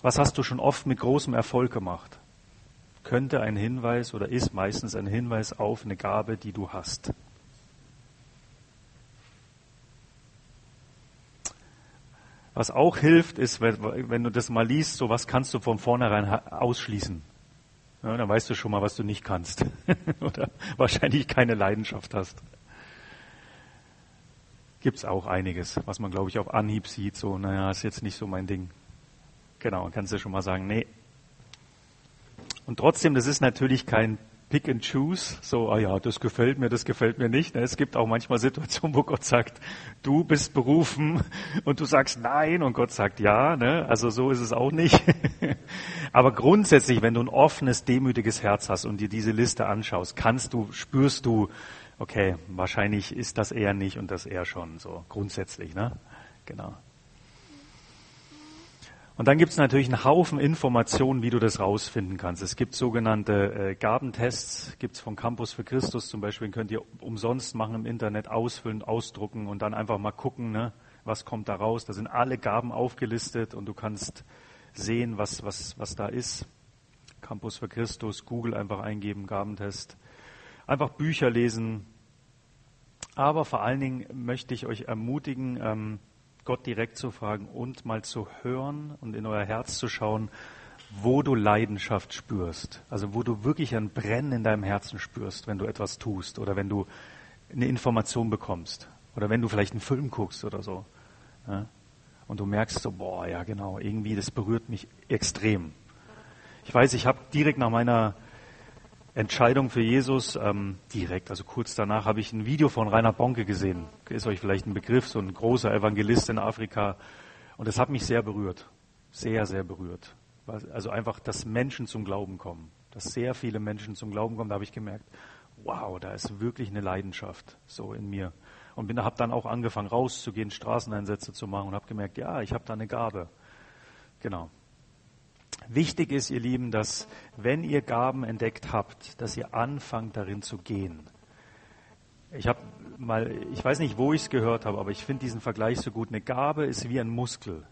Was hast du schon oft mit großem Erfolg gemacht? Könnte ein Hinweis oder ist meistens ein Hinweis auf eine Gabe, die du hast. Was auch hilft, ist, wenn, du das mal liest, so was kannst du von vornherein ausschließen. Ja, dann weißt du schon mal, was du nicht kannst. Oder wahrscheinlich keine Leidenschaft hast. Gibt's auch einiges, was man, glaube ich, auf Anhieb sieht. So, naja, ist jetzt nicht so mein Ding. Genau, kannst du schon mal sagen, nee. Und trotzdem, das ist natürlich kein Pick and Choose, so, ah ja, das gefällt mir, das gefällt mir nicht. Ne? Es gibt auch manchmal Situationen, wo Gott sagt, du bist berufen und du sagst nein und Gott sagt ja. Ne? Also so ist es auch nicht. Aber grundsätzlich, wenn du ein offenes, demütiges Herz hast und dir diese Liste anschaust, kannst du, spürst du, okay, wahrscheinlich ist das eher nicht und das eher schon, so grundsätzlich. Ne? Genau. Und dann gibt es natürlich einen Haufen Informationen, wie du das rausfinden kannst. Es gibt sogenannte äh, Gabentests, gibt es von Campus für Christus zum Beispiel, den könnt ihr umsonst machen im Internet, ausfüllen, ausdrucken und dann einfach mal gucken, ne, was kommt da raus. Da sind alle Gaben aufgelistet und du kannst sehen, was, was, was da ist. Campus für Christus, Google einfach eingeben, Gabentest. Einfach Bücher lesen. Aber vor allen Dingen möchte ich euch ermutigen, ähm, Gott direkt zu fragen und mal zu hören und in euer Herz zu schauen, wo du Leidenschaft spürst. Also wo du wirklich ein Brennen in deinem Herzen spürst, wenn du etwas tust oder wenn du eine Information bekommst oder wenn du vielleicht einen Film guckst oder so. Ja? Und du merkst so, boah, ja genau, irgendwie das berührt mich extrem. Ich weiß, ich habe direkt nach meiner Entscheidung für Jesus ähm, direkt, also kurz danach habe ich ein Video von Rainer Bonke gesehen. Ist euch vielleicht ein Begriff, so ein großer Evangelist in Afrika. Und das hat mich sehr berührt. Sehr, sehr berührt. Also einfach, dass Menschen zum Glauben kommen. Dass sehr viele Menschen zum Glauben kommen. Da habe ich gemerkt, wow, da ist wirklich eine Leidenschaft so in mir. Und habe dann auch angefangen rauszugehen, Straßeneinsätze zu machen und habe gemerkt, ja, ich habe da eine Gabe. Genau. Wichtig ist, ihr Lieben, dass wenn ihr Gaben entdeckt habt, dass ihr anfangt darin zu gehen. Ich habe mal, ich weiß nicht, wo ich es gehört habe, aber ich finde diesen Vergleich so gut. Eine Gabe ist wie ein Muskel.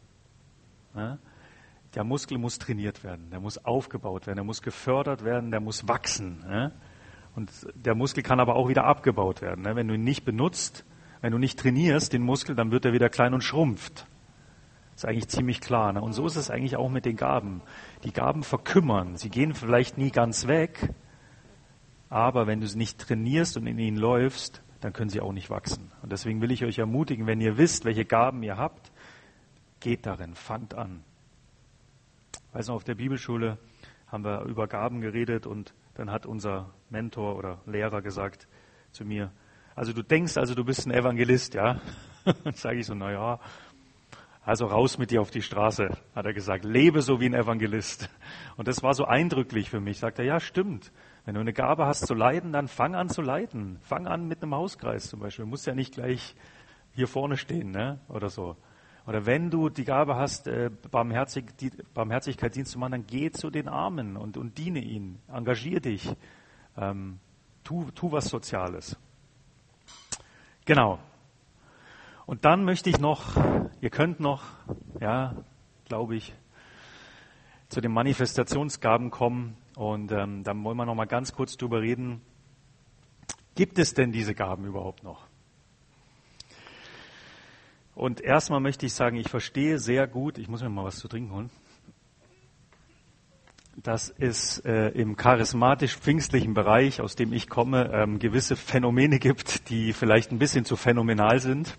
Der Muskel muss trainiert werden, der muss aufgebaut werden, der muss gefördert werden, der muss wachsen. Und der Muskel kann aber auch wieder abgebaut werden. Wenn du ihn nicht benutzt, wenn du nicht trainierst, den Muskel, dann wird er wieder klein und schrumpft. Ist eigentlich ziemlich klar. Ne? Und so ist es eigentlich auch mit den Gaben. Die Gaben verkümmern. Sie gehen vielleicht nie ganz weg, aber wenn du sie nicht trainierst und in ihnen läufst, dann können sie auch nicht wachsen. Und deswegen will ich euch ermutigen, wenn ihr wisst, welche Gaben ihr habt, geht darin, fangt an. Ich weiß noch, auf der Bibelschule haben wir über Gaben geredet und dann hat unser Mentor oder Lehrer gesagt zu mir, also du denkst also, du bist ein Evangelist, ja? Dann sage ich so, na ja, also raus mit dir auf die Straße, hat er gesagt. Lebe so wie ein Evangelist. Und das war so eindrücklich für mich. Sagt er, ja, stimmt. Wenn du eine Gabe hast zu leiden, dann fang an zu leiden. Fang an mit einem Hauskreis zum Beispiel. Du musst ja nicht gleich hier vorne stehen, ne? Oder so. Oder wenn du die Gabe hast, äh, Barmherzig, die, Barmherzigkeit Dienst zu machen, dann geh zu den Armen und, und diene ihnen. Engagier dich. Ähm, tu, tu was Soziales. Genau. Und dann möchte ich noch, ihr könnt noch, ja, glaube ich, zu den Manifestationsgaben kommen und ähm, dann wollen wir noch mal ganz kurz drüber reden. Gibt es denn diese Gaben überhaupt noch? Und erstmal möchte ich sagen, ich verstehe sehr gut, ich muss mir mal was zu trinken holen dass es äh, im charismatisch-pfingstlichen Bereich, aus dem ich komme, ähm, gewisse Phänomene gibt, die vielleicht ein bisschen zu phänomenal sind,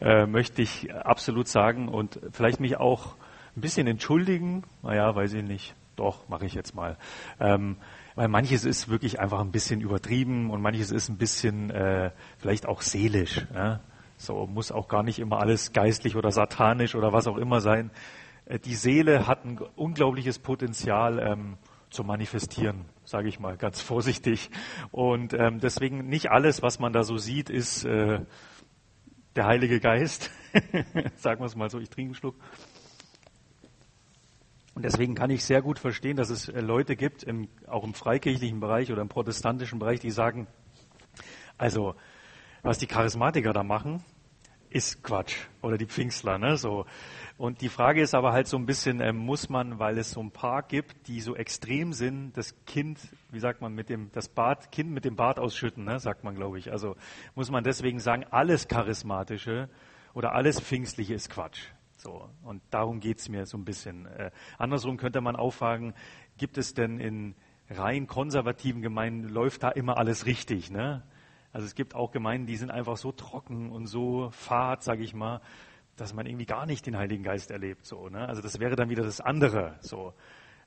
äh, möchte ich absolut sagen und vielleicht mich auch ein bisschen entschuldigen. Naja, weiß ich nicht. Doch, mache ich jetzt mal. Ähm, weil manches ist wirklich einfach ein bisschen übertrieben und manches ist ein bisschen äh, vielleicht auch seelisch. Ja? So muss auch gar nicht immer alles geistlich oder satanisch oder was auch immer sein. Äh, die Seele hat ein unglaubliches Potenzial ähm, zu manifestieren, sage ich mal ganz vorsichtig. Und ähm, deswegen nicht alles, was man da so sieht, ist äh, der Heilige Geist. Sagen wir es mal so, ich trinke einen Schluck. Und deswegen kann ich sehr gut verstehen, dass es äh, Leute gibt, im, auch im freikirchlichen Bereich oder im protestantischen Bereich, die sagen, also was die Charismatiker da machen, ist Quatsch. Oder die Pfingstler, ne? So. Und die Frage ist aber halt so ein bisschen, äh, muss man, weil es so ein paar gibt, die so extrem sind, das Kind, wie sagt man, mit dem, das Bad, Kind mit dem Bart ausschütten, ne? sagt man, glaube ich. Also muss man deswegen sagen, alles Charismatische oder alles Pfingstliche ist Quatsch. So. Und darum geht's mir so ein bisschen. Äh, andersrum könnte man auch fragen, gibt es denn in rein konservativen Gemeinden, läuft da immer alles richtig, ne? Also es gibt auch Gemeinden, die sind einfach so trocken und so fad, sage ich mal, dass man irgendwie gar nicht den Heiligen Geist erlebt. So, ne? Also das wäre dann wieder das andere. So.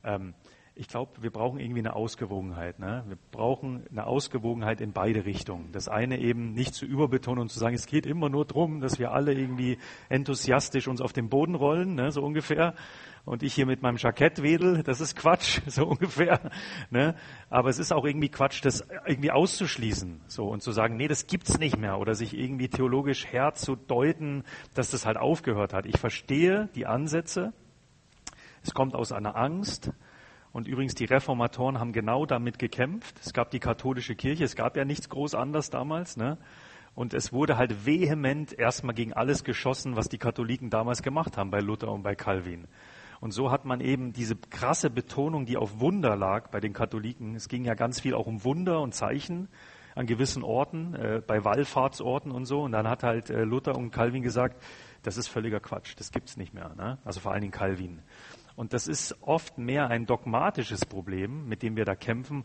Ähm, ich glaube, wir brauchen irgendwie eine Ausgewogenheit. Ne? Wir brauchen eine Ausgewogenheit in beide Richtungen. Das eine eben nicht zu überbetonen und zu sagen, es geht immer nur darum, dass wir alle irgendwie enthusiastisch uns auf den Boden rollen, ne? so ungefähr. Und ich hier mit meinem Jackett wedel, das ist Quatsch, so ungefähr. Ne? Aber es ist auch irgendwie Quatsch, das irgendwie auszuschließen, so und zu sagen, nee, das gibt's nicht mehr, oder sich irgendwie theologisch herzudeuten, dass das halt aufgehört hat. Ich verstehe die Ansätze. Es kommt aus einer Angst, und übrigens, die Reformatoren haben genau damit gekämpft. Es gab die katholische Kirche, es gab ja nichts groß anders damals. Ne? Und es wurde halt vehement erstmal gegen alles geschossen, was die Katholiken damals gemacht haben bei Luther und bei Calvin. Und so hat man eben diese krasse Betonung, die auf Wunder lag bei den Katholiken. Es ging ja ganz viel auch um Wunder und Zeichen an gewissen Orten, äh, bei Wallfahrtsorten und so. Und dann hat halt äh, Luther und Calvin gesagt, das ist völliger Quatsch, das gibt's nicht mehr. Ne? Also vor allen Dingen Calvin. Und das ist oft mehr ein dogmatisches Problem, mit dem wir da kämpfen.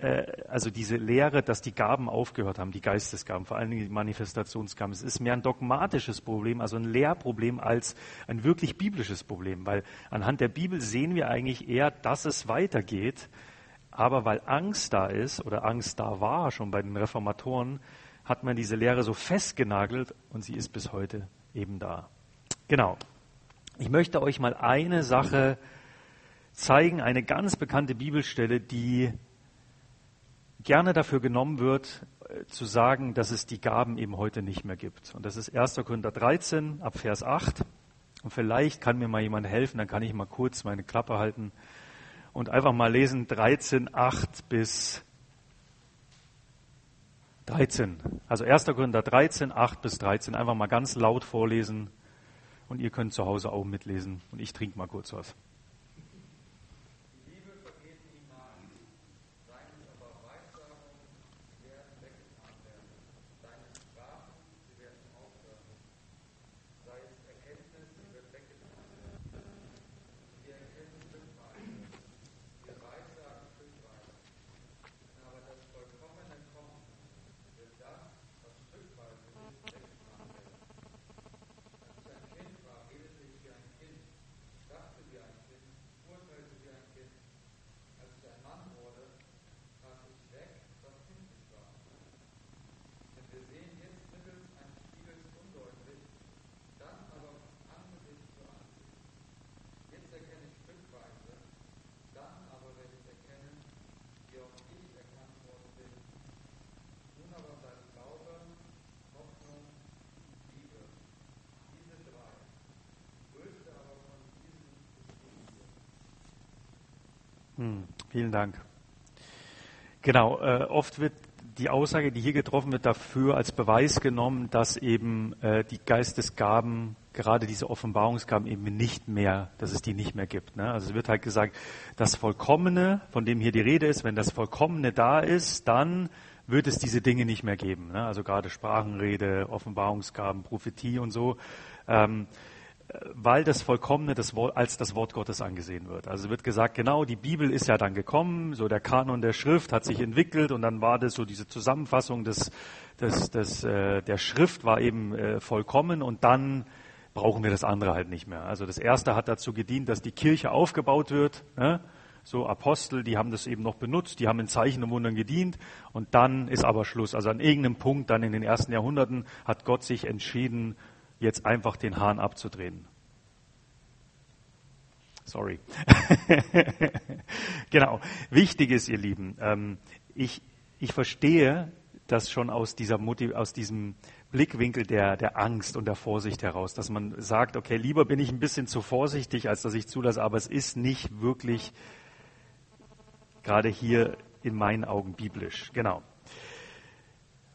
Äh, also diese Lehre, dass die Gaben aufgehört haben, die Geistesgaben, vor allen Dingen die Manifestationsgaben. Es ist mehr ein dogmatisches Problem, also ein Lehrproblem als ein wirklich biblisches Problem, weil anhand der Bibel sehen wir eigentlich eher, dass es weitergeht. Aber weil Angst da ist oder Angst da war schon bei den Reformatoren, hat man diese Lehre so festgenagelt und sie ist bis heute eben da. Genau. Ich möchte euch mal eine Sache zeigen, eine ganz bekannte Bibelstelle, die gerne dafür genommen wird, äh, zu sagen, dass es die Gaben eben heute nicht mehr gibt. Und das ist 1. Korinther 13 ab Vers 8. Und vielleicht kann mir mal jemand helfen, dann kann ich mal kurz meine Klappe halten und einfach mal lesen 13, 8 bis 13. Also 1. Korinther 13, 8 bis 13. Einfach mal ganz laut vorlesen. Und ihr könnt zu Hause auch mitlesen. Und ich trinke mal kurz was. Hm, vielen Dank. Genau, äh, oft wird die Aussage, die hier getroffen wird, dafür als Beweis genommen, dass eben äh, die Geistesgaben, gerade diese Offenbarungsgaben eben nicht mehr, dass es die nicht mehr gibt. Ne? Also es wird halt gesagt, das Vollkommene, von dem hier die Rede ist, wenn das Vollkommene da ist, dann wird es diese Dinge nicht mehr geben. Ne? Also gerade Sprachenrede, Offenbarungsgaben, Prophetie und so. Ähm, weil das Vollkommene das Wort, als das Wort Gottes angesehen wird. Also wird gesagt, genau, die Bibel ist ja dann gekommen, so der Kanon der Schrift hat sich entwickelt und dann war das so diese Zusammenfassung des, des, des, äh, der Schrift war eben äh, vollkommen und dann brauchen wir das andere halt nicht mehr. Also das erste hat dazu gedient, dass die Kirche aufgebaut wird. Ne? So Apostel, die haben das eben noch benutzt, die haben in Zeichen und Wundern gedient und dann ist aber Schluss. Also an irgendeinem Punkt, dann in den ersten Jahrhunderten, hat Gott sich entschieden, jetzt einfach den Hahn abzudrehen. Sorry. genau. Wichtig ist, ihr Lieben, ähm, ich, ich verstehe das schon aus, dieser Motiv aus diesem Blickwinkel der, der Angst und der Vorsicht heraus, dass man sagt, okay, lieber bin ich ein bisschen zu vorsichtig, als dass ich zulasse, aber es ist nicht wirklich gerade hier in meinen Augen biblisch. Genau.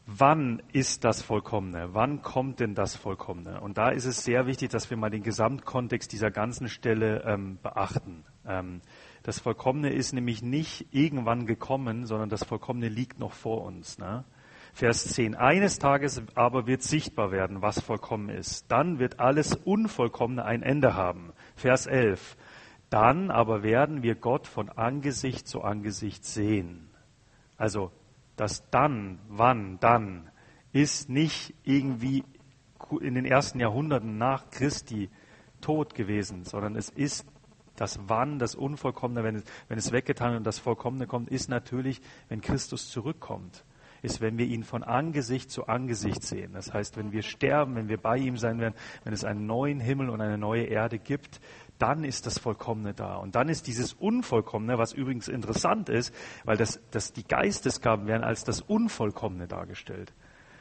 Wann ist das Vollkommene? Wann kommt denn das Vollkommene? Und da ist es sehr wichtig, dass wir mal den Gesamtkontext dieser ganzen Stelle ähm, beachten. Ähm, das Vollkommene ist nämlich nicht irgendwann gekommen, sondern das Vollkommene liegt noch vor uns. Ne? Vers 10. Eines Tages aber wird sichtbar werden, was vollkommen ist. Dann wird alles Unvollkommene ein Ende haben. Vers 11. Dann aber werden wir Gott von Angesicht zu Angesicht sehen. Also das dann, wann, dann ist nicht irgendwie in den ersten Jahrhunderten nach Christi Tod gewesen, sondern es ist das Wann, das Unvollkommene, wenn es, wenn es weggetan und das Vollkommene kommt, ist natürlich, wenn Christus zurückkommt ist, wenn wir ihn von Angesicht zu Angesicht sehen. Das heißt, wenn wir sterben, wenn wir bei ihm sein werden, wenn es einen neuen Himmel und eine neue Erde gibt, dann ist das Vollkommene da. Und dann ist dieses Unvollkommene, was übrigens interessant ist, weil das, das die Geistesgaben werden als das Unvollkommene dargestellt.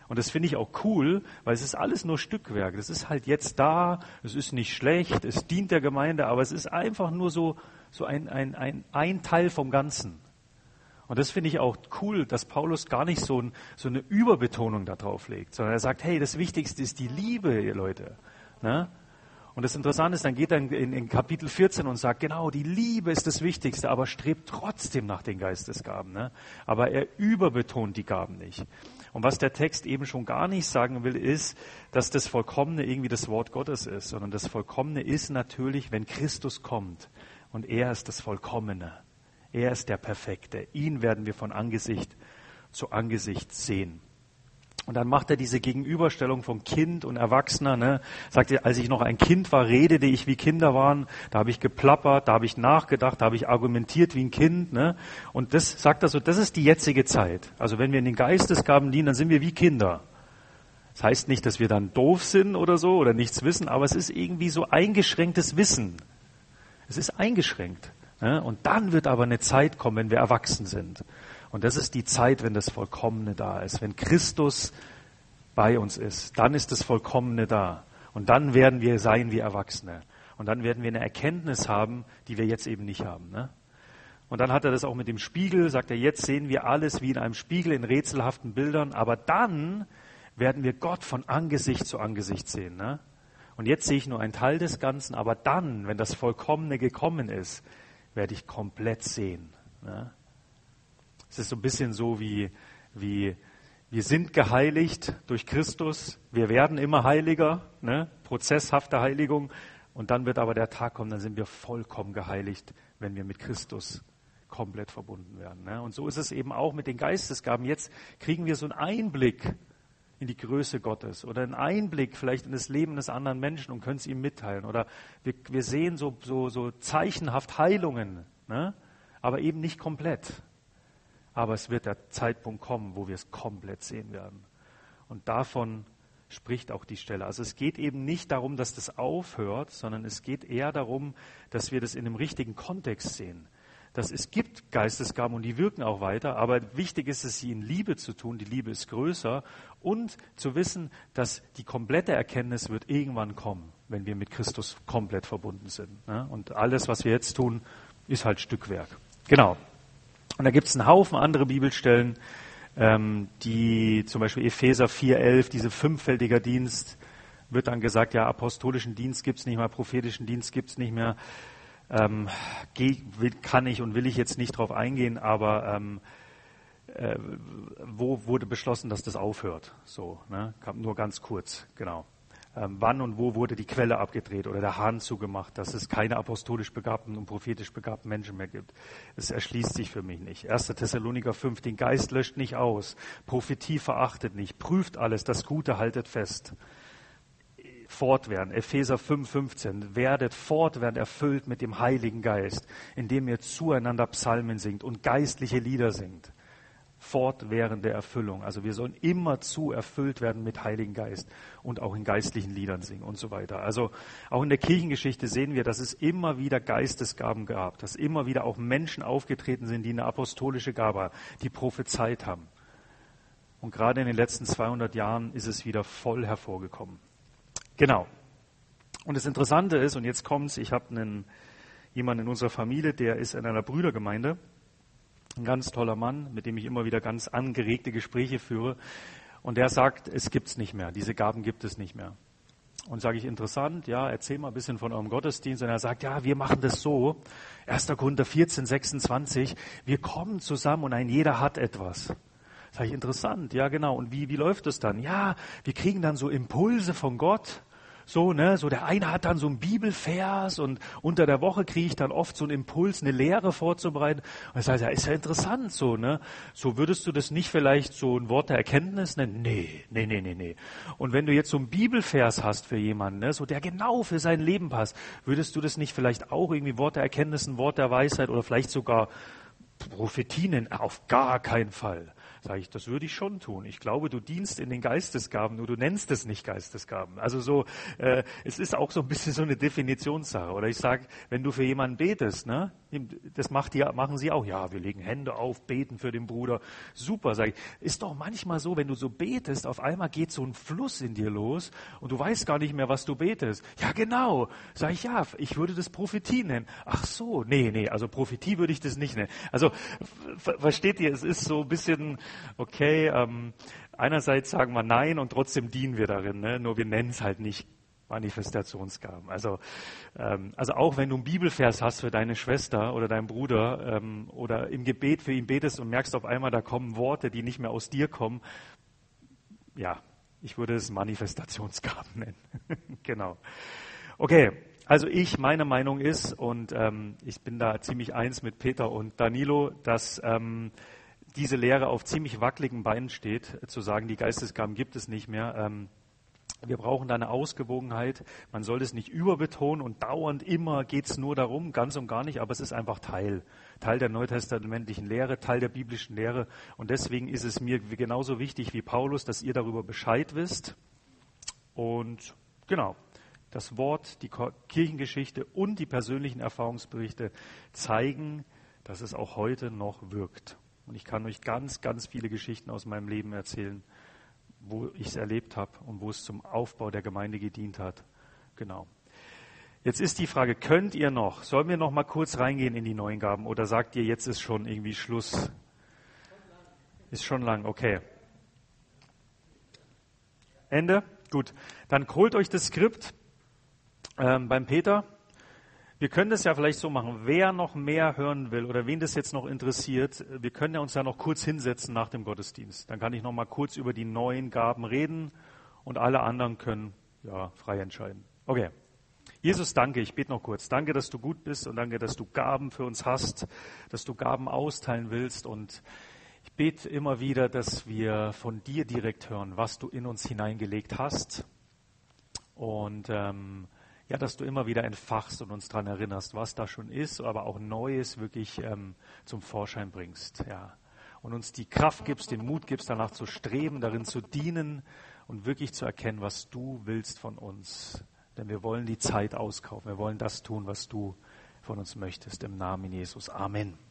Und das finde ich auch cool, weil es ist alles nur Stückwerk. Das ist halt jetzt da, es ist nicht schlecht, es dient der Gemeinde, aber es ist einfach nur so, so ein, ein, ein, ein Teil vom Ganzen. Und das finde ich auch cool, dass Paulus gar nicht so, ein, so eine Überbetonung darauf legt, sondern er sagt, hey, das Wichtigste ist die Liebe, ihr Leute. Ne? Und das Interessante ist, dann geht er in, in, Kapitel 14 und sagt, genau, die Liebe ist das Wichtigste, aber strebt trotzdem nach den Geistesgaben. Ne? Aber er überbetont die Gaben nicht. Und was der Text eben schon gar nicht sagen will, ist, dass das Vollkommene irgendwie das Wort Gottes ist, sondern das Vollkommene ist natürlich, wenn Christus kommt. Und er ist das Vollkommene. Er ist der Perfekte. Ihn werden wir von Angesicht zu Angesicht sehen. Und dann macht er diese Gegenüberstellung von Kind und Erwachsener. Ne? Sagt er, als ich noch ein Kind war, redete ich wie Kinder waren. Da habe ich geplappert, da habe ich nachgedacht, da habe ich argumentiert wie ein Kind. Ne? Und das sagt er so, das ist die jetzige Zeit. Also wenn wir in den Geistesgaben dienen, dann sind wir wie Kinder. Das heißt nicht, dass wir dann doof sind oder so oder nichts wissen, aber es ist irgendwie so eingeschränktes Wissen. Es ist eingeschränkt. Und dann wird aber eine Zeit kommen, wenn wir erwachsen sind. Und das ist die Zeit, wenn das Vollkommene da ist. Wenn Christus bei uns ist, dann ist das Vollkommene da. Und dann werden wir sein wie Erwachsene. Und dann werden wir eine Erkenntnis haben, die wir jetzt eben nicht haben. Ne? Und dann hat er das auch mit dem Spiegel, sagt er, jetzt sehen wir alles wie in einem Spiegel in rätselhaften Bildern, aber dann werden wir Gott von Angesicht zu Angesicht sehen. Ne? Und jetzt sehe ich nur einen Teil des Ganzen, aber dann, wenn das Vollkommene gekommen ist, werde ich komplett sehen. Ne? Es ist so ein bisschen so wie, wie wir sind geheiligt durch Christus, wir werden immer heiliger, ne? prozesshafte Heiligung, und dann wird aber der Tag kommen, dann sind wir vollkommen geheiligt, wenn wir mit Christus komplett verbunden werden. Ne? Und so ist es eben auch mit den Geistesgaben. Jetzt kriegen wir so einen Einblick in die Größe Gottes oder einen Einblick vielleicht in das Leben eines anderen Menschen und können es ihm mitteilen. Oder wir, wir sehen so, so, so zeichenhaft Heilungen, ne? aber eben nicht komplett. Aber es wird der Zeitpunkt kommen, wo wir es komplett sehen werden. Und davon spricht auch die Stelle. Also es geht eben nicht darum, dass das aufhört, sondern es geht eher darum, dass wir das in einem richtigen Kontext sehen dass es gibt Geistesgaben und die wirken auch weiter, aber wichtig ist es, sie in Liebe zu tun. Die Liebe ist größer und zu wissen, dass die komplette Erkenntnis wird irgendwann kommen, wenn wir mit Christus komplett verbunden sind. Ne? Und alles, was wir jetzt tun, ist halt Stückwerk. Genau. Und da gibt es einen Haufen andere Bibelstellen, ähm, die zum Beispiel Epheser 4,11, diese fünffältiger Dienst, wird dann gesagt, ja, apostolischen Dienst gibt es nicht mehr, prophetischen Dienst gibt es nicht mehr ähm, kann ich und will ich jetzt nicht drauf eingehen, aber ähm, äh, wo wurde beschlossen, dass das aufhört? So, ne? nur ganz kurz, genau. Ähm, wann und wo wurde die Quelle abgedreht oder der Hahn zugemacht, dass es keine apostolisch begabten und prophetisch begabten Menschen mehr gibt? Es erschließt sich für mich nicht. 1. Thessaloniker 5, den Geist löscht nicht aus, Prophetie verachtet nicht, prüft alles, das Gute haltet fest fortwährend. Epheser 5, 15. Werdet fortwährend erfüllt mit dem Heiligen Geist, indem ihr zueinander Psalmen singt und geistliche Lieder singt. Fortwährende Erfüllung. Also wir sollen immer zu erfüllt werden mit Heiligen Geist und auch in geistlichen Liedern singen und so weiter. Also auch in der Kirchengeschichte sehen wir, dass es immer wieder Geistesgaben gab, dass immer wieder auch Menschen aufgetreten sind, die eine apostolische Gabe, die prophezeit haben. Und gerade in den letzten 200 Jahren ist es wieder voll hervorgekommen. Genau. Und das Interessante ist, und jetzt kommt's, ich habe einen, jemanden in unserer Familie, der ist in einer Brüdergemeinde, ein ganz toller Mann, mit dem ich immer wieder ganz angeregte Gespräche führe. Und der sagt, es gibt's nicht mehr, diese Gaben gibt es nicht mehr. Und sage ich, interessant, ja, erzähl mal ein bisschen von eurem Gottesdienst. Und er sagt, ja, wir machen das so. 1. Korinther 14, 26, wir kommen zusammen und ein jeder hat etwas. Sag ich, interessant, ja genau. Und wie, wie läuft es dann? Ja, wir kriegen dann so Impulse von Gott so, ne, so der eine hat dann so einen Bibelvers und unter der Woche kriege ich dann oft so einen Impuls, eine Lehre vorzubereiten. Und ich sage, ja, ist ja interessant so, ne? So würdest du das nicht vielleicht so ein Wort der Erkenntnis nennen? Nee, nee, nee, nee, nee. Und wenn du jetzt so einen Bibelvers hast für jemanden, ne, so der genau für sein Leben passt, würdest du das nicht vielleicht auch irgendwie Wort der Erkenntnis, ein Wort der Weisheit oder vielleicht sogar Prophetien? Auf gar keinen Fall. Sage ich, das würde ich schon tun. Ich glaube, du dienst in den Geistesgaben, nur du nennst es nicht Geistesgaben. Also so, äh, es ist auch so ein bisschen so eine Definitionssache. Oder ich sage, wenn du für jemanden betest, ne, das macht die, machen sie auch. Ja, wir legen Hände auf, beten für den Bruder. Super, sage ich. Ist doch manchmal so, wenn du so betest, auf einmal geht so ein Fluss in dir los und du weißt gar nicht mehr, was du betest. Ja, genau. Sag ich, ja, ich würde das Prophetie nennen. Ach so, nee, nee, also Prophetie würde ich das nicht nennen. Also, versteht ihr, es ist so ein bisschen, okay, ähm, einerseits sagen wir nein und trotzdem dienen wir darin, ne? nur wir nennen es halt nicht Manifestationsgaben. Also, ähm, also auch wenn du einen Bibelvers hast für deine Schwester oder deinen Bruder ähm, oder im Gebet für ihn betest und merkst auf einmal, da kommen Worte, die nicht mehr aus dir kommen, ja, ich würde es Manifestationsgaben nennen. genau. Okay, also ich, meine Meinung ist, und ähm, ich bin da ziemlich eins mit Peter und Danilo, dass ähm, diese Lehre auf ziemlich wackeligen Beinen steht, zu sagen, die Geistesgaben gibt es nicht mehr. Ähm, wir brauchen da eine Ausgewogenheit. Man soll es nicht überbetonen und dauernd immer geht es nur darum, ganz und gar nicht, aber es ist einfach Teil. Teil der neutestamentlichen Lehre, Teil der biblischen Lehre. Und deswegen ist es mir genauso wichtig wie Paulus, dass ihr darüber Bescheid wisst. Und genau, das Wort, die Kirchengeschichte und die persönlichen Erfahrungsberichte zeigen, dass es auch heute noch wirkt. Und ich kann euch ganz, ganz viele Geschichten aus meinem Leben erzählen wo ich es erlebt habe und wo es zum Aufbau der Gemeinde gedient hat. Genau. Jetzt ist die Frage, könnt ihr noch, sollen wir noch mal kurz reingehen in die neuen Gaben oder sagt ihr, jetzt ist schon irgendwie Schluss? Ist schon lang, okay. Ende? Gut. Dann holt euch das Skript ähm, beim Peter. Wir können das ja vielleicht so machen. Wer noch mehr hören will oder wen das jetzt noch interessiert, wir können ja uns ja noch kurz hinsetzen nach dem Gottesdienst. Dann kann ich noch mal kurz über die neuen Gaben reden und alle anderen können ja frei entscheiden. Okay. Jesus, danke. Ich bete noch kurz. Danke, dass du gut bist und danke, dass du Gaben für uns hast, dass du Gaben austeilen willst und ich bete immer wieder, dass wir von dir direkt hören, was du in uns hineingelegt hast. Und ähm, ja, dass du immer wieder entfachst und uns daran erinnerst, was da schon ist, aber auch Neues wirklich ähm, zum Vorschein bringst. Ja. Und uns die Kraft gibst, den Mut gibst, danach zu streben, darin zu dienen und wirklich zu erkennen, was du willst von uns. Denn wir wollen die Zeit auskaufen. Wir wollen das tun, was du von uns möchtest. Im Namen Jesus. Amen.